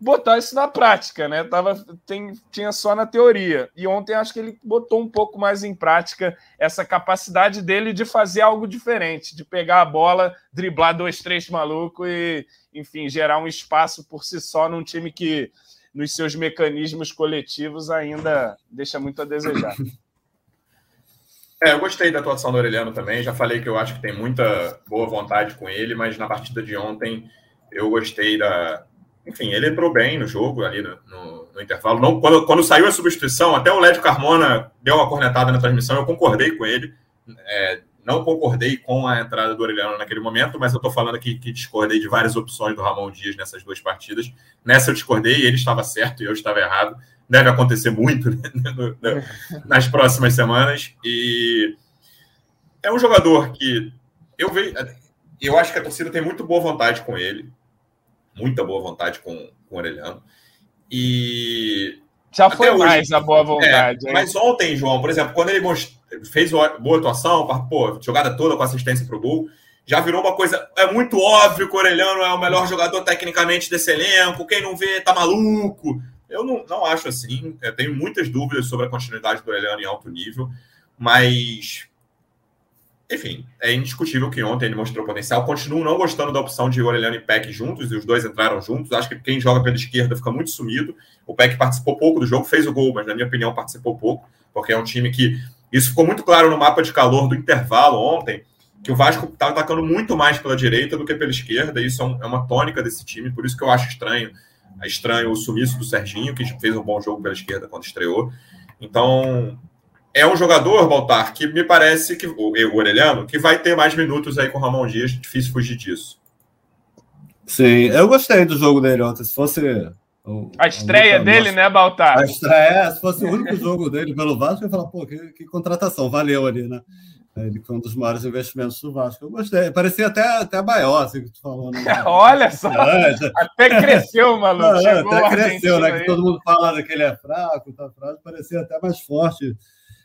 botar isso na prática, né? Tava, tem, tinha só na teoria. E ontem acho que ele botou um pouco mais em prática essa capacidade dele de fazer algo diferente, de pegar a bola, driblar dois, três malucos e, enfim, gerar um espaço por si só num time que, nos seus mecanismos coletivos, ainda deixa muito a desejar. É, eu gostei da atuação do Aureliano também. Já falei que eu acho que tem muita boa vontade com ele, mas na partida de ontem eu gostei da, enfim, ele entrou bem no jogo ali no, no, no intervalo. Não, quando, quando, saiu a substituição, até o Lédio Carmona deu uma cornetada na transmissão, eu concordei com ele. É, não concordei com a entrada do Orelhano naquele momento, mas eu estou falando aqui que discordei de várias opções do Ramon Dias nessas duas partidas. Nessa eu discordei, ele estava certo e eu estava errado. Deve acontecer muito né, nas próximas semanas. E é um jogador que eu vejo. Eu acho que a torcida tem muito boa vontade com ele muita boa vontade com, com o Orelhano. E. Já foi hoje, mais a boa vontade. É, mas ontem, João, por exemplo, quando ele fez boa atuação, pô, jogada toda com assistência para o gol, já virou uma coisa. É muito óbvio que o Orelhano é o melhor jogador tecnicamente desse elenco. Quem não vê tá maluco. Eu não, não acho assim. Eu tenho muitas dúvidas sobre a continuidade do Orelhano em alto nível, mas enfim, é indiscutível que ontem ele mostrou potencial. Continuo não gostando da opção de Orelhano e Peck juntos, e os dois entraram juntos. Acho que quem joga pela esquerda fica muito sumido. O Peck participou pouco do jogo, fez o gol, mas na minha opinião participou pouco, porque é um time que. Isso ficou muito claro no mapa de calor do intervalo ontem, que o Vasco estava atacando muito mais pela direita do que pela esquerda, e isso é, é uma tônica desse time, por isso que eu acho estranho. É estranho o sumiço do Serginho, que fez um bom jogo pela esquerda quando estreou. Então, é um jogador, Baltar, que me parece que o, o Orelhano, que vai ter mais minutos aí com o Ramon Dias, difícil fugir disso. Sim, eu gostei do jogo dele ontem. Se fosse. O, a estreia dele, nossa, né, Baltar? A estreia, se fosse o único jogo dele pelo Vasco, eu ia falar, pô, que, que contratação, valeu ali, né? Ele foi um dos maiores investimentos do Vasco. Eu gostei. Parecia até, até Baió, assim que tu falou. Né? Olha só! até cresceu, maluco. Não, até cresceu, né? Aí. Que todo mundo fala que ele é fraco, tá fraco. Parecia até mais forte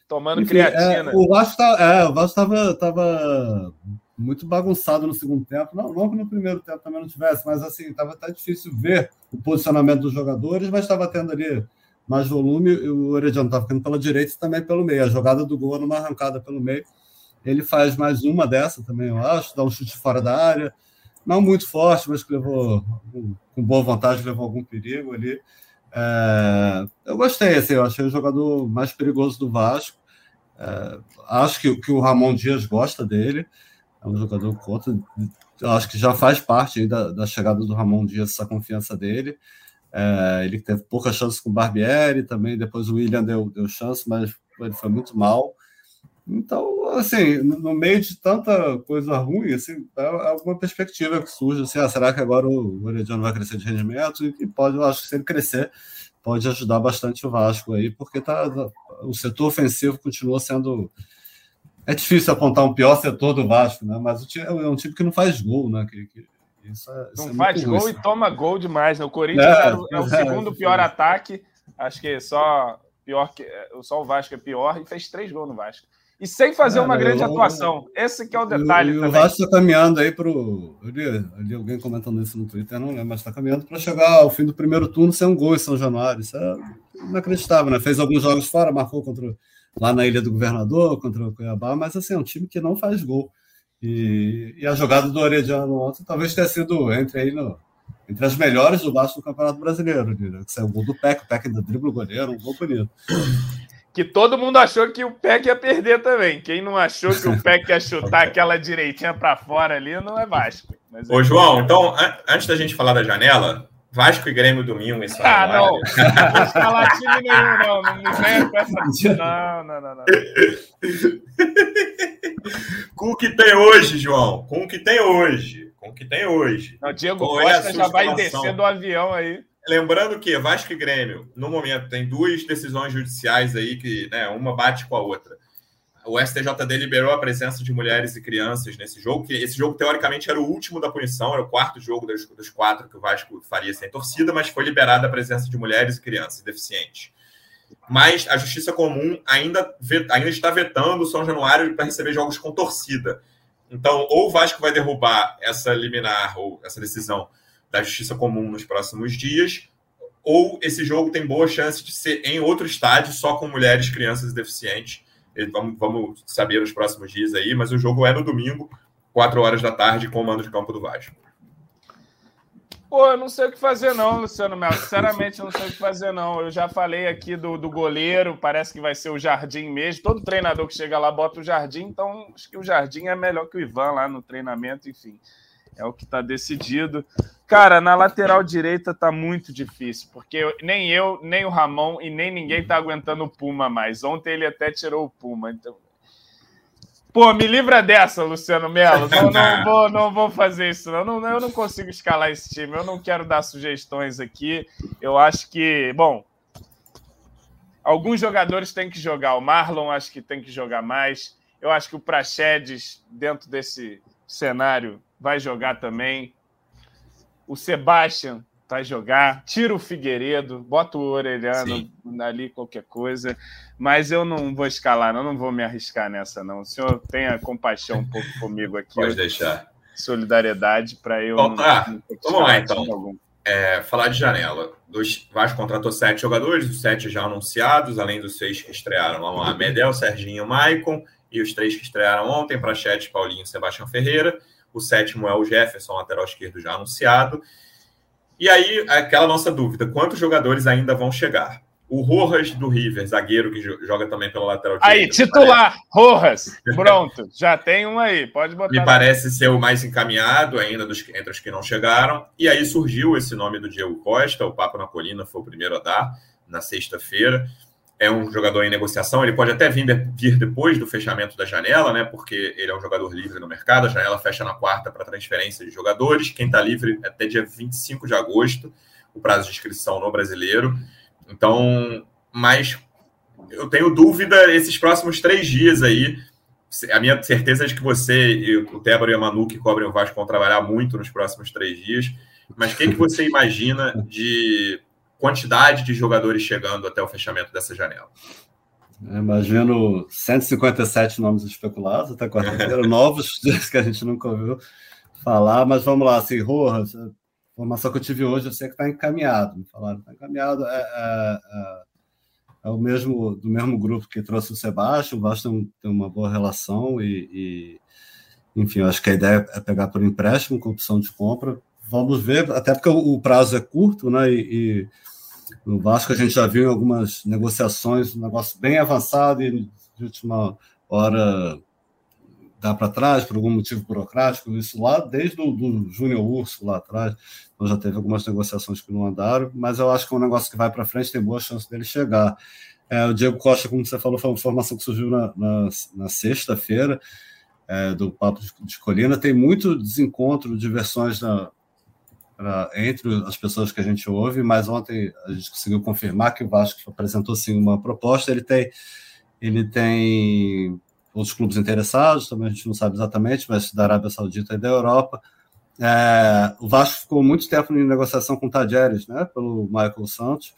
tomando Enfim, creatina. É, o Vasco tá, é, estava tava muito bagunçado no segundo tempo. Não, não que no primeiro tempo também não tivesse, mas assim, estava até difícil ver o posicionamento dos jogadores, mas estava tendo ali mais volume. E o Orediano estava ficando pela direita e também pelo meio. A jogada do gol numa arrancada pelo meio. Ele faz mais uma dessa também, eu acho, dá um chute fora da área. Não muito forte, mas que levou com boa vontade, levou algum perigo ali. É, eu gostei, assim, eu achei o jogador mais perigoso do Vasco. É, acho que, que o Ramon Dias gosta dele, é um jogador contra. Acho que já faz parte da, da chegada do Ramon Dias, essa confiança dele. É, ele teve pouca chance com o Barbieri também, depois o William deu, deu chance, mas ele foi muito mal. Então, assim, no meio de tanta coisa ruim, assim, é alguma perspectiva que surge, assim, ah, será que agora o Orediano vai crescer de rendimento? E pode, eu acho que se ele crescer, pode ajudar bastante o Vasco aí, porque tá, o setor ofensivo continua sendo. É difícil apontar um pior setor do Vasco, né? Mas o time, é um time que não faz gol, né? Que, que isso é, isso não é faz gol ruim. e toma gol demais, né? O Corinthians é, é, é o segundo pior ataque. Acho que só pior que só o Vasco é pior e fez três gols no Vasco. E sem fazer é, uma grande eu, atuação. Esse que é o detalhe. O Vasco está caminhando aí para o. Ali alguém comentando isso no Twitter, não lembro, mas está caminhando para chegar ao fim do primeiro turno sem um gol em São Januário. Isso é inacreditável, né? Fez alguns jogos fora, marcou contra lá na Ilha do Governador, contra o Cuiabá, mas assim, é um time que não faz gol. E, e a jogada do Orediano ontem talvez tenha sido entre aí no, entre as melhores do Vasco do Campeonato Brasileiro. Né? Que saiu o gol do Peck, o Peck ainda dribla o goleiro, um gol bonito que todo mundo achou que o Peck ia perder também. Quem não achou que o Peck ia chutar aquela direitinha para fora ali, não é Vasco. Mas Ô, é João, então, antes da gente falar da janela, Vasco e Grêmio domingo isso Ah, não. Não escalar time nenhum, não. Não me venha com essa. Não, não, não, não. Com o que tem hoje, João. Com o que tem hoje. Com o que tem hoje. Não, Diego Costa já vai descer do avião aí. Lembrando que Vasco e Grêmio, no momento, tem duas decisões judiciais aí que né, uma bate com a outra. O STJD liberou a presença de mulheres e crianças nesse jogo, que esse jogo, teoricamente, era o último da punição, era o quarto jogo dos, dos quatro que o Vasco faria sem torcida, mas foi liberada a presença de mulheres e crianças deficientes. Mas a Justiça Comum ainda, ainda está vetando o São Januário para receber jogos com torcida. Então, ou o Vasco vai derrubar essa liminar ou essa decisão da Justiça Comum nos próximos dias, ou esse jogo tem boa chance de ser em outro estádio, só com mulheres, crianças e deficientes. Vamos, vamos saber nos próximos dias aí, mas o jogo é no domingo, 4 horas da tarde, com o mando de campo do Vasco. Pô, eu não sei o que fazer, não, Luciano Melo. Sinceramente, eu não sei o que fazer, não. Eu já falei aqui do, do goleiro, parece que vai ser o Jardim mesmo. Todo treinador que chega lá bota o Jardim, então acho que o Jardim é melhor que o Ivan lá no treinamento, enfim. É o que está decidido. Cara, na lateral direita tá muito difícil, porque nem eu, nem o Ramon e nem ninguém tá aguentando o Puma mais. Ontem ele até tirou o Puma, então Pô, me livra dessa, Luciano Melo. Não, não, vou, não vou fazer isso, não. não. Eu não consigo escalar esse time. Eu não quero dar sugestões aqui. Eu acho que, bom, alguns jogadores têm que jogar. O Marlon acho que tem que jogar mais. Eu acho que o Praxedes, dentro desse cenário, vai jogar também. O Sebastian vai jogar. Tira o Figueiredo, bota o Orelhano Sim. ali, qualquer coisa. Mas eu não vou escalar, não, não vou me arriscar nessa, não. O senhor tenha compaixão um pouco comigo aqui. Pode deixar. Solidariedade para eu. Bom, tá. não, não Vamos lá, então. É, falar de janela. Dos, Vasco contratou sete jogadores, os sete já anunciados, além dos seis que estrearam. Vamos lá: Medel, Serginho, Maicon e os três que estrearam ontem: Prachete, Paulinho Sebastião Ferreira. O sétimo é o Jefferson, lateral esquerdo, já anunciado. E aí, aquela nossa dúvida: quantos jogadores ainda vão chegar? O Rojas do River, zagueiro que joga também pela lateral direita. Aí, titular, Rojas. Pronto, já tem um aí, pode botar. Me parece ser o mais encaminhado ainda dos, entre os que não chegaram. E aí surgiu esse nome do Diego Costa, o Papo na Colina foi o primeiro a dar na sexta-feira. É um jogador em negociação, ele pode até vir, depois do fechamento da janela, né? Porque ele é um jogador livre no mercado. A janela fecha na quarta para transferência de jogadores. Quem está livre é até dia 25 de agosto, o prazo de inscrição no brasileiro. Então, mas eu tenho dúvida esses próximos três dias aí. A minha certeza é de que você e o Tébaro e a Manu, que cobrem o Vasco, vão trabalhar muito nos próximos três dias. Mas o que, que você imagina de quantidade de jogadores chegando até o fechamento dessa janela? Eu imagino 157 nomes especulados até quarta-feira, novos que a gente nunca ouviu falar, mas vamos lá, assim, Rojas, informação que eu tive hoje, eu sei que está encaminhado. Me falaram, está encaminhado. É, é, é, é, o mesmo do mesmo grupo que trouxe o Sebastião. O Vasco tem, uma boa relação e, e, enfim, acho que a ideia é pegar por empréstimo com opção de compra. Vamos ver, até porque o, o prazo é curto, né? E, e, no Vasco a gente já viu em algumas negociações um negócio bem avançado e de última hora dá para trás por algum motivo burocrático, isso lá desde o Júnior Urso lá atrás, nós já teve algumas negociações que não andaram, mas eu acho que é um negócio que vai para frente, tem boa chance dele chegar. É, o Diego Costa, como você falou, foi uma informação que surgiu na, na, na sexta-feira é, do Papo de, Colina, tem muito desencontro de versões na, na, entre as pessoas que a gente ouve, mas ontem a gente conseguiu confirmar que o Vasco apresentou sim uma proposta, ele tem ele tem outros clubes interessados, também a gente não sabe exatamente, mas da Arábia Saudita e da Europa. É, o Vasco ficou muito tempo em negociação com o Tajeres, né, pelo Michael Santos,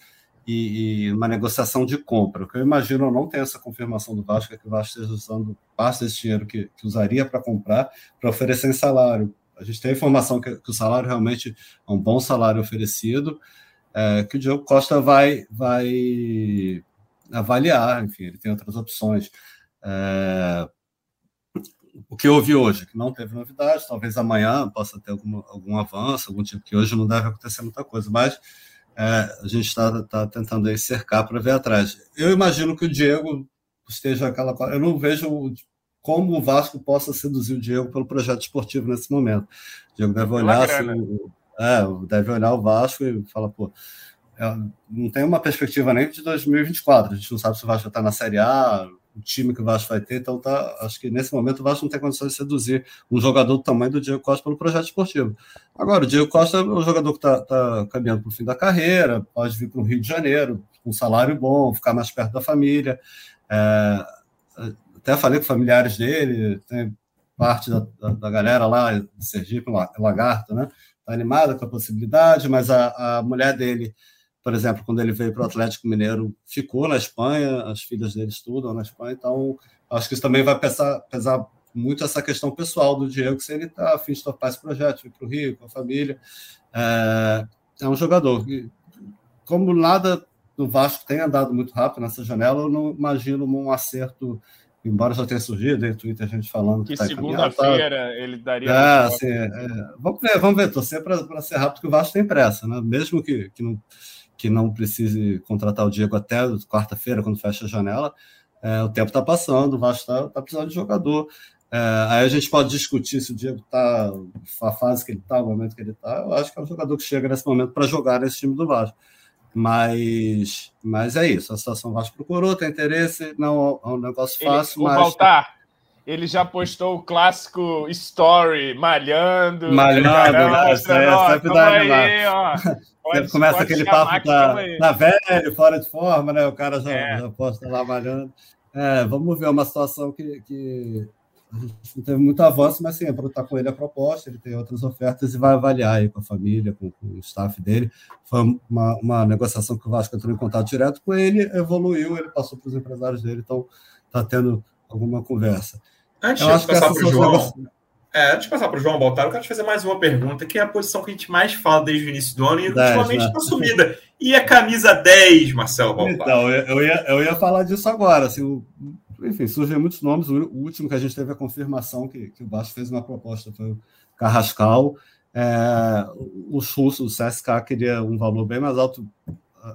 e, e, uma negociação de compra. O que eu imagino, não tem essa confirmação do Vasco, é que o Vasco esteja usando parte desse dinheiro que, que usaria para comprar, para oferecer em salário. A gente tem a informação que, que, o salário realmente é um bom salário oferecido, é, que o Diogo Costa vai, vai avaliar, enfim, ele tem outras opções. É, o que houve hoje, que não teve novidade, talvez amanhã possa ter algum, algum avanço, algum tipo que hoje não deve acontecer muita coisa, mas é, a gente está tá tentando aí cercar para ver atrás. Eu imagino que o Diego esteja aquela. Eu não vejo como o Vasco possa seduzir o Diego pelo projeto esportivo nesse momento. O Diego deve olhar, assim, é, deve olhar o Vasco e falar, pô, é, não tem uma perspectiva nem de 2024. A gente não sabe se o Vasco está na Série A, o time que o Vasco vai ter, então tá, acho que nesse momento o Vasco não tem condições de seduzir um jogador do tamanho do Diego Costa pelo projeto esportivo. Agora, o Diego Costa é um jogador que está tá caminhando para o fim da carreira, pode vir para o Rio de Janeiro com um salário bom, ficar mais perto da família. É, até falei com familiares dele, tem parte da, da, da galera lá de Sergipe, Lagarto, né? Está animada com a possibilidade, mas a, a mulher dele por exemplo, quando ele veio para o Atlético Mineiro, ficou na Espanha, as filhas dele estudam na Espanha, então acho que isso também vai pesar, pesar muito essa questão pessoal do Diego, se ele está afim de topar esse projeto, ir para o Rio, com a família. É, é um jogador que, como nada do Vasco tem andado muito rápido nessa janela, eu não imagino um acerto, embora já tenha surgido em Twitter a gente falando que, que tá segunda-feira tá... ele daria. É, assim, é, vamos ver, vamos ver, torcer para ser rápido, que o Vasco tem pressa, né? Mesmo que, que, não, que não precise contratar o Diego até quarta-feira, quando fecha a janela, é, o tempo está passando, o Vasco está tá precisando de jogador. É, aí a gente pode discutir se o Diego está, a fase que ele está, o momento que ele está. Eu acho que é um jogador que chega nesse momento para jogar nesse time do Vasco. Mas, mas é isso. A situação Vasco procurou, tem interesse, não é um negócio fácil. Ele, mas... O Baltar, ele já postou o clássico story, malhando. Malhando, né? sempre dá aí, ó. Pode, sempre começa aquele papo da, da velho, fora de forma, né? O cara já, é. já posta lá malhando. É, vamos ver uma situação que, que não teve muito avanço, mas sim, está com ele a proposta, ele tem outras ofertas e vai avaliar aí com a família, com, com o staff dele. Foi uma, uma, negociação que o Vasco entrou em contato direto com ele, evoluiu, ele passou para os empresários dele, então está tendo alguma conversa. Antes de passar para o João, negócios... é, antes de passar para o João Baltar, eu quero te fazer mais uma pergunta, que é a posição que a gente mais fala desde o início do ano e 10, ultimamente está né? sumida. E a camisa 10, Marcelo Baltar? Então, eu ia, eu ia falar disso agora. Assim, o enfim, surgem muitos nomes. O último que a gente teve a confirmação que, que o Vasco fez uma proposta foi o Carrascal. É, os russos, o CSK queria um valor bem mais alto.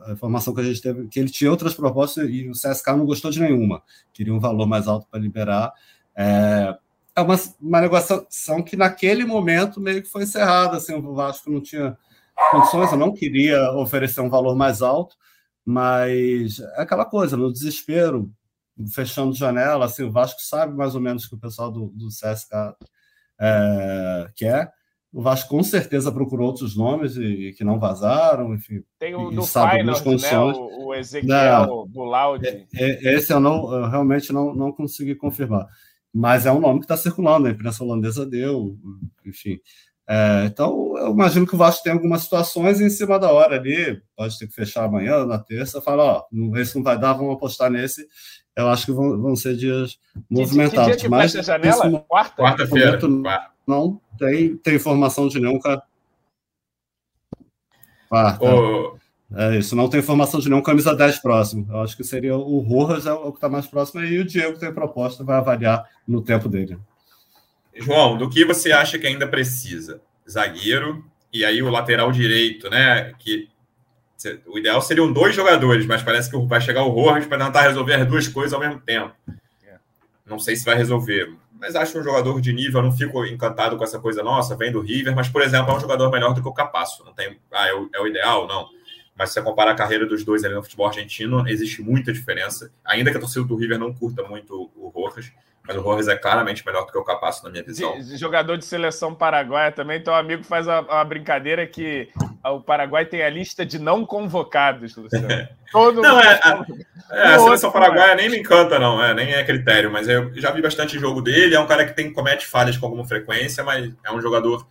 A informação que a gente teve que ele tinha outras propostas e o CSK não gostou de nenhuma, queria um valor mais alto para liberar. É, é uma, uma negociação que naquele momento meio que foi encerrada. Assim, o Vasco não tinha condições, eu não queria oferecer um valor mais alto, mas é aquela coisa, no desespero, fechando janela, assim, o Vasco sabe mais ou menos o que o pessoal do, do CSK é, quer. O Vasco com certeza procurou outros nomes e, e que não vazaram, enfim. Tem o do Finals, né? O, o Ezequiel. É, é, esse eu, não, eu realmente não, não consegui confirmar. Mas é um nome que está circulando, a imprensa holandesa deu, enfim. É, então, eu imagino que o Vasco tem algumas situações em cima da hora ali, pode ter que fechar amanhã, na terça, fala, ó, esse não vai dar, vamos apostar nesse eu acho que vão, vão ser dias movimentados. Que, que dia que mas a janela? Quarta? Quarta-feira. Não tem, tem informação de nenhum. Quarta. Oh. É isso, não tem informação de nenhum camisa 10 próximo. Eu acho que seria o Rojas, é o que está mais próximo, e o Diego tem proposta, vai avaliar no tempo dele. João, do que você acha que ainda precisa? Zagueiro, e aí o lateral direito, né? Que o ideal seriam dois jogadores, mas parece que vai chegar o Rojas para tentar resolver as duas coisas ao mesmo tempo. É. Não sei se vai resolver, mas acho um jogador de nível. Não fico encantado com essa coisa nossa, vem do River, mas, por exemplo, é um jogador melhor do que o Capasso. Não tem, ah, é o, é o ideal? Não. Mas se você comparar a carreira dos dois ali no futebol argentino, existe muita diferença. Ainda que a torcida do River não curta muito o Rojas, mas o Rojas é claramente melhor do que o Capasso, na minha visão. De, jogador de seleção paraguaia também. Então, amigo faz uma, uma, brincadeira que o Paraguai tem a lista de não convocados, Luciano. Todo não, é, a, é, a seleção paraguaia nem me encanta, não. É, nem é critério. Mas eu já vi bastante jogo dele. É um cara que tem, comete falhas com alguma frequência, mas é um jogador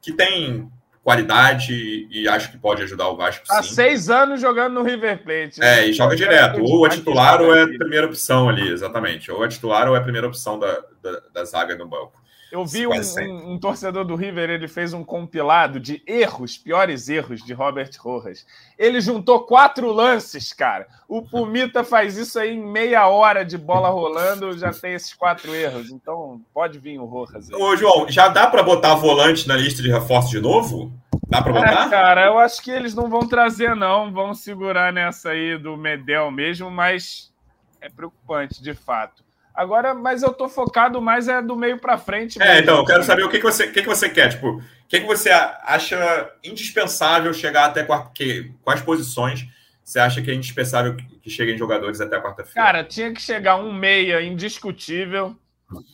que tem qualidade e acho que pode ajudar o Vasco. Há sim. seis anos jogando no River Plate. Né? É, e joga direto. Ou é titular ou é a primeira opção ali, exatamente. Ou é titular ou é a primeira opção da, da, da zaga no banco. Eu vi um, um, um, torcedor do River, ele fez um compilado de erros, piores erros de Robert Rojas. Ele juntou quatro lances, cara. O Pumita faz isso aí em meia hora de bola rolando, já tem esses quatro erros. Então, pode vir o Rojas aí. Ô, João, já dá para botar volante na lista de reforço de novo? Dá para botar? É, cara, eu acho que eles não vão trazer, não. Vão segurar nessa aí do Medel mesmo, mas é preocupante, de fato. Agora, mas eu tô focado mais é do meio para frente. É, então, eu quero saber o que, que, você, o que, que você quer. Tipo, o que, que você acha indispensável chegar até quarta, que, quais posições você acha que é indispensável que cheguem jogadores até quarta-feira? Cara, tinha que chegar um meia indiscutível,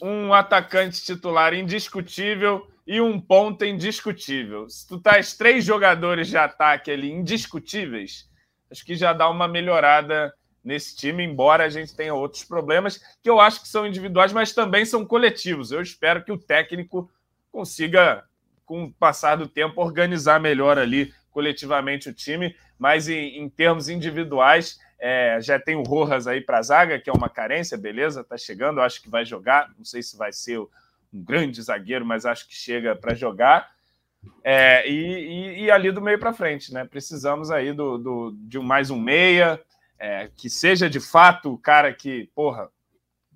um atacante titular indiscutível e um ponta indiscutível. Se tu tais três jogadores de ataque ali indiscutíveis, acho que já dá uma melhorada nesse time, embora a gente tenha outros problemas que eu acho que são individuais, mas também são coletivos. Eu espero que o técnico consiga, com o passar do tempo, organizar melhor ali coletivamente o time, mas em, em termos individuais, É, já tem o Rojas aí para a zaga, que é uma carência, beleza, tá chegando, acho que vai jogar. Não sei se vai ser um grande zagueiro, mas acho que chega para jogar. É, e, e, e, ali do meio para frente, né? Precisamos aí do, do, de mais um meia, é, que seja de fato o cara que, porra,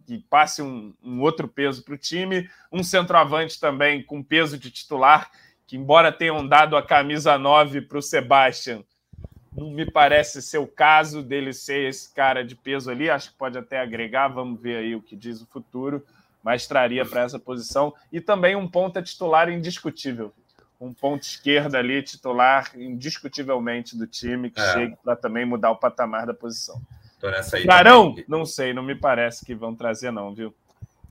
que passe um, um outro peso para o time, um centroavante também com peso de titular, que embora tenham dado a camisa 9 para o Sebastian, não me parece ser o caso dele ser esse cara de peso ali, acho que pode até agregar, vamos ver aí o que diz o futuro, mas traria para essa posição, e também um ponta titular indiscutível, um ponto esquerda ali, titular indiscutivelmente do time, que é. chegue para também mudar o patamar da posição. Tô nessa aí. Carão? Não sei, não me parece que vão trazer, não, viu?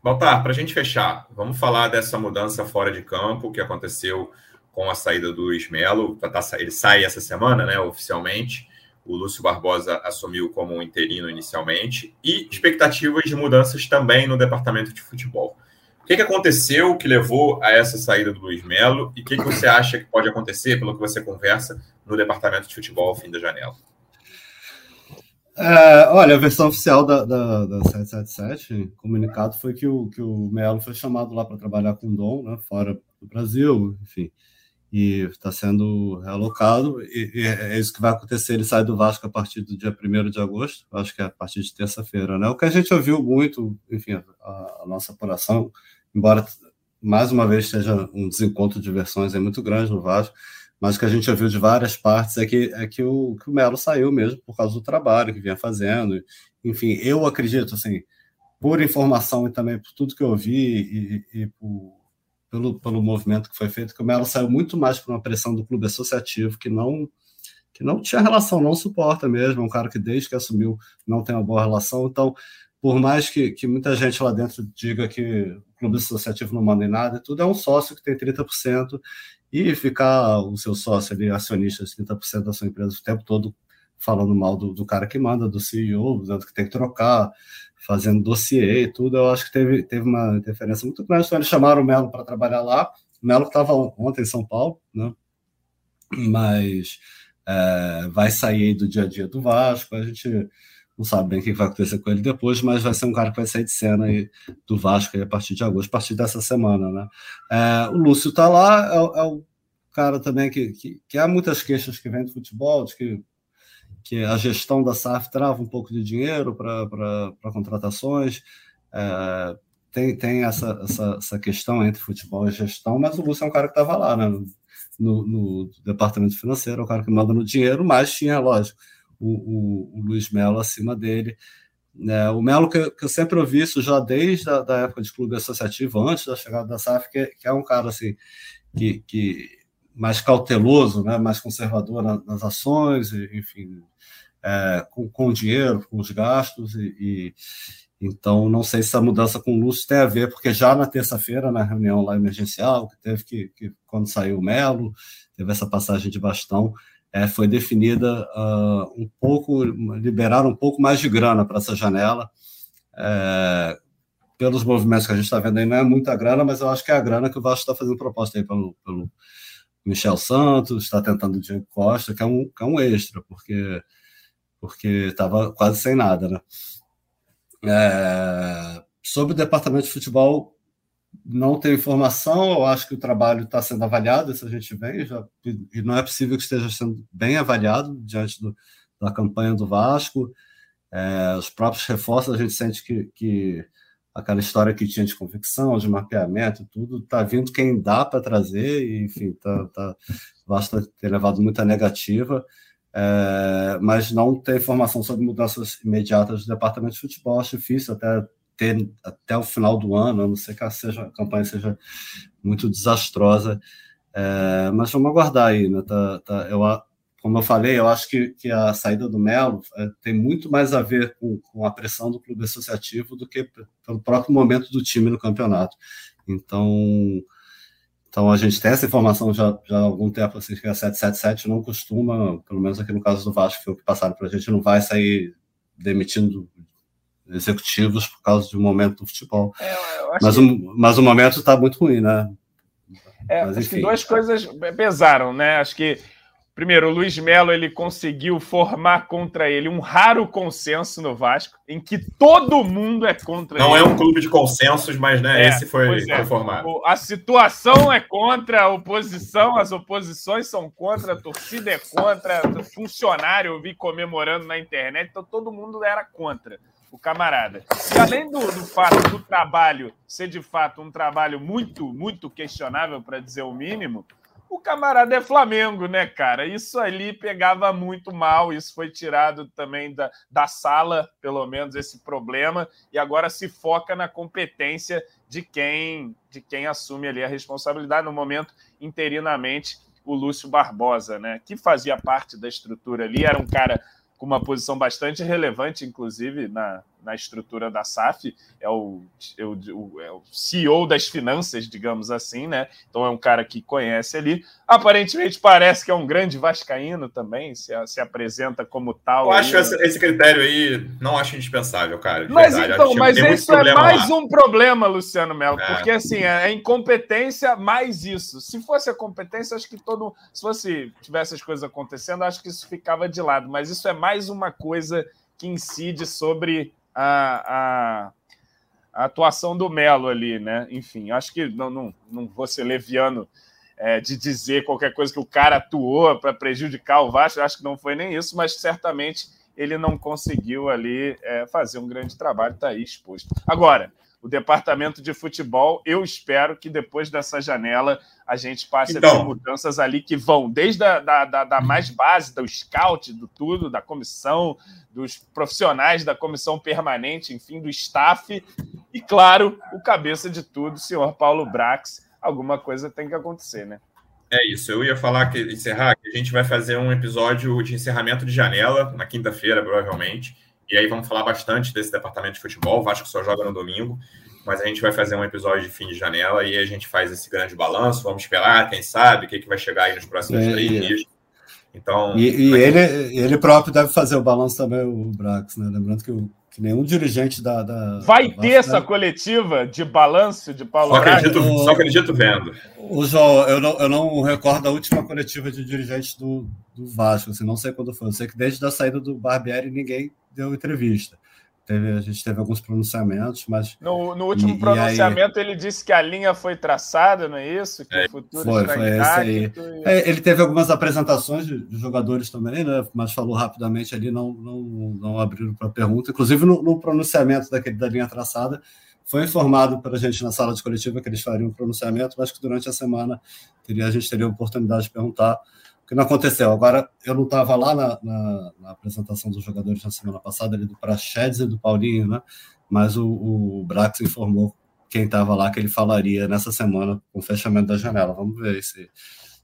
Baltar, para a gente fechar, vamos falar dessa mudança fora de campo que aconteceu com a saída do Luiz Melo. Tá, tá, ele sai essa semana, né, oficialmente. O Lúcio Barbosa assumiu como um interino inicialmente. E expectativas de mudanças também no departamento de futebol que, que aconteceu que levou a essa saída do Luiz Melo? E o que, que você acha que pode acontecer, pelo que você conversa, no departamento de futebol ao fim da janela? É, olha, a versão oficial da, da, da 777, comunicado, foi que o, que o Melo foi chamado lá para trabalhar com o Dom, né, fora do Brasil, enfim, e está sendo realocado, e, e, é isso que vai acontecer, ele sai do Vasco a partir do dia 1 de agosto, acho que é a partir de terça-feira, né, o que a gente ouviu muito, enfim, a, a nossa apuração, embora mais uma vez esteja um desencontro de versões é muito grande no Vasco, mas o que a gente ouviu de várias partes é que, é que, o, que o Melo saiu mesmo por causa do trabalho que vinha fazendo. Enfim, eu acredito, assim, por informação e também por tudo que eu vi e, e por, pelo, pelo movimento que foi feito, que o Melo saiu muito mais por uma pressão do clube associativo que não que não tinha relação, não suporta mesmo, é um cara que desde que assumiu não tem uma boa relação, então por mais que, que muita gente lá dentro diga que clube associativo não manda em nada, tudo é um sócio que tem 30% e ficar o seu sócio ali, acionista, 30% da sua empresa o tempo todo falando mal do, do cara que manda, do CEO, dizendo que tem que trocar, fazendo dossiê e tudo, eu acho que teve, teve uma interferência muito grande. Então, eles chamaram o Melo para trabalhar lá. O Melo estava ontem em São Paulo, né? mas é, vai sair do dia a dia do Vasco. A gente não sabe bem o que vai acontecer com ele depois, mas vai ser um cara que vai sair de cena aí do Vasco aí a partir de agosto, a partir dessa semana, né? É, o Lúcio está lá, é, é, o cara também que, que, que, há muitas queixas que vem do futebol, de que, que a gestão da SAF trava um pouco de dinheiro para contratações, é, tem, tem essa, essa, essa, questão entre futebol e gestão, mas o Lúcio é um cara que estava lá, né? No, no, departamento financeiro, é o cara que manda no dinheiro, mas tinha, lógico, o, o, o Luiz Melo acima dele. É, o Melo, que, que, eu sempre ouvi isso já desde a da época de clube associativo, antes da chegada da SAF, que, que é um cara assim, que, que mais cauteloso, né, mais conservador nas, nas ações, enfim, é, com, com o dinheiro, com os gastos, e, e, então não sei se essa mudança com o Lúcio tem a ver, porque já na terça-feira, na reunião lá emergencial, que teve que, que quando saiu o Melo, teve essa passagem de bastão, é, foi definida uh, um pouco, liberar um pouco mais de grana para essa janela. É, pelos movimentos que a gente está vendo aí, não é muita grana, mas eu acho que é a grana que o Vasco está fazendo proposta aí pelo, pelo Michel Santos, está tentando o Diego Costa, que é um, que é um extra, porque porque estava quase sem nada, né? É, sobre o departamento de futebol, não tenho informação, eu acho que o trabalho está sendo avaliado, isso a gente vem, já, e não é possível que esteja sendo bem avaliado diante do, da campanha do Vasco. É, os próprios reforços, a gente sente que, que aquela história que tinha de convicção, de mapeamento, tudo, está vindo quem dá para trazer, e, enfim, tá, tá, o Vasco ter levado muita negativa, é, mas não tem informação sobre mudanças imediatas do departamento de futebol, acho difícil até ter até o final do ano, a não ser que a, seja, a campanha seja muito desastrosa. É, mas vamos aguardar aí, né? Tá, tá, eu, como eu falei, eu acho que, que a saída do Melo é, tem muito mais a ver com, com, a pressão do clube associativo do que pelo próprio momento do time no campeonato. Então, então a gente tem essa informação já, já há algum tempo, assim, que a 777 não costuma, pelo menos aqui no caso do Vasco, que foi o que passaram para a gente, não vai sair demitindo executivos por causa do momento do futebol. É, mas, que... o, mas o momento está muito ruim, né? É, mas, acho que duas coisas pesaram, né? Acho que Primeiro, o Luiz Melo ele conseguiu formar contra ele um raro consenso no Vasco, em que todo mundo é contra Não ele. é um clube de consensos, mas né, É, esse foi, é. formado. A situação é contra, a oposição, as oposições são contra, a torcida é contra, o funcionário eu vi comemorando na internet, então todo mundo era contra o camarada. E além do, do fato do trabalho ser de fato um trabalho muito, muito questionável, para dizer o mínimo, o camarada é Flamengo, né, cara? Isso ali pegava muito mal, isso foi tirado também da, da sala, pelo menos, esse problema, e agora se foca na competência de quem, de quem assume ali a responsabilidade, no momento, interinamente, o Lúcio Barbosa, né? Que fazia parte da estrutura ali, era um cara com uma posição bastante relevante, inclusive, na, na estrutura da SAF, é o, é, o, é o CEO das finanças, digamos assim, né? Então é um cara que conhece ali. Aparentemente parece que é um grande vascaíno também, se, se apresenta como tal. Eu aí, acho esse, esse critério aí, não acho indispensável, cara. mas verdade. então, mas isso é mais lá. um problema, Luciano Melo, É. porque assim, é a incompetência mais isso. Se fosse a competência, acho que todo. Se fosse tivesse as coisas acontecendo, acho que isso ficava de lado. Mas isso é mais uma coisa que incide sobre a, a, a atuação do Melo ali, né? Enfim, acho que não, não, não vou ser leviano é, de dizer qualquer coisa que o cara atuou para prejudicar o Vasco, acho que não foi nem isso, mas certamente ele não conseguiu ali é, fazer um grande trabalho, está aí exposto. Agora, o departamento de futebol, eu espero que depois dessa janela a gente passe Então. a ter mudanças ali que vão desde a da, da, da mais base, do scout, do tudo, da comissão, dos profissionais da comissão permanente, enfim, do staff, e claro, o cabeça de tudo, o senhor Paulo Brax. Alguma coisa tem que acontecer, né? É isso, eu ia falar que encerrar, que a gente vai fazer um episódio de encerramento de janela na quinta-feira, provavelmente. E aí vamos falar bastante desse departamento de futebol. O Vasco só joga no domingo, mas a gente vai fazer um episódio de fim de janela e aí a gente faz esse grande balanço. Vamos esperar, quem sabe, o que, que vai chegar aí nos próximos É, três dias. Então, E, e ele, ele próprio deve fazer o balanço também, o Brax, né? Lembrando que, o, que nenhum dirigente da. da Vai da ter Vasco essa deve- coletiva de balanço de Paulo só Braga? acredito, só acredito vendo. O João, eu não, eu não recordo a última coletiva de dirigentes do, do Vasco, assim, não sei quando foi. Eu sei que desde a saída do Barbieri ninguém deu entrevista. Teve, a gente teve alguns pronunciamentos, mas No, no último E- e pronunciamento, ele disse que a linha foi traçada, não é isso? Que o futuro foi, está foi esse aí. intacto. e- É, ele teve algumas apresentações de, de jogadores também, né? Mas falou rapidamente ali, não, não, não abriram para pergunta. Inclusive, no, no pronunciamento daquele, da linha traçada, foi informado para a gente na sala de coletiva que eles fariam um pronunciamento, mas que durante a semana teria, a gente teria a oportunidade de perguntar que não aconteceu. Agora, eu não estava lá na, na- na apresentação dos jogadores na semana passada, ali do Prachedes e do Paulinho, né? Mas o, o Brax informou quem estava lá que ele falaria nessa semana com o fechamento da janela. Vamos ver se,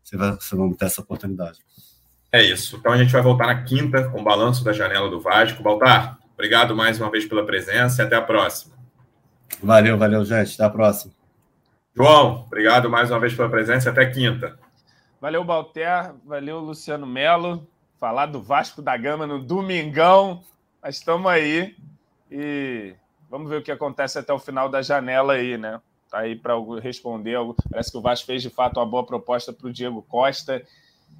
se, vai, se vamos ter essa oportunidade. É isso. Então a gente vai voltar na quinta com o balanço da janela do Vasco. Baltar, obrigado mais uma vez pela presença e até a próxima. Valeu, valeu, gente. Até a próxima. João, obrigado mais uma vez pela presença e até quinta. Valeu, Balter. Valeu, Luciano Melo. Falar do Vasco da Gama no domingão. Mas estamos aí. E vamos ver o que acontece até o final da janela aí, né? Tá aí para responder. Parece que o Vasco fez de fato uma boa proposta para o Diego Costa.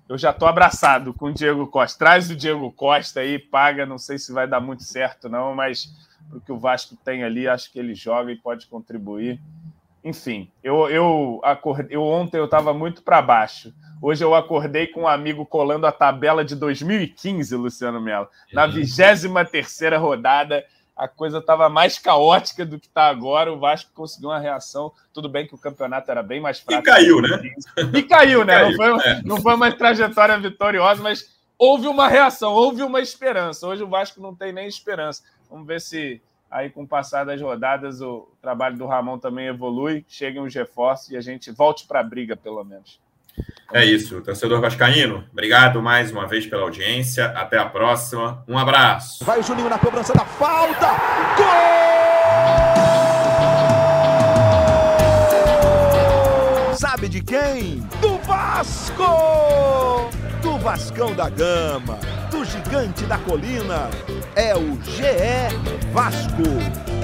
Eu já estou abraçado com o Diego Costa. Traz o Diego Costa aí, paga. Não sei se vai dar muito certo, não, mas o que o Vasco tem ali, acho que ele joga e pode contribuir. Enfim, eu, eu, acordei, eu ontem eu estava muito para baixo. Hoje eu acordei com um amigo colando a tabela de 2015, Luciano Melo. Na 23 rodada, a coisa estava mais caótica do que está agora. O Vasco conseguiu uma reação. Tudo bem que o campeonato era bem mais fraco. E caiu, né? E caiu, né? Caiu, não, foi, é. não foi uma trajetória vitoriosa, mas houve uma reação, houve uma esperança. Hoje o Vasco não tem nem esperança. Vamos ver se aí com o passar das rodadas o trabalho do Ramon também evolui, cheguem os reforços e a gente volte para a briga, pelo menos. É isso, torcedor Vascaíno. Obrigado mais uma vez pela audiência. Até a próxima. Um abraço. Vai o Juninho na cobrança da falta. Gol! Sabe de quem? Do Vasco! Do Vascão da Gama, do Gigante da Colina. É o GE Vasco.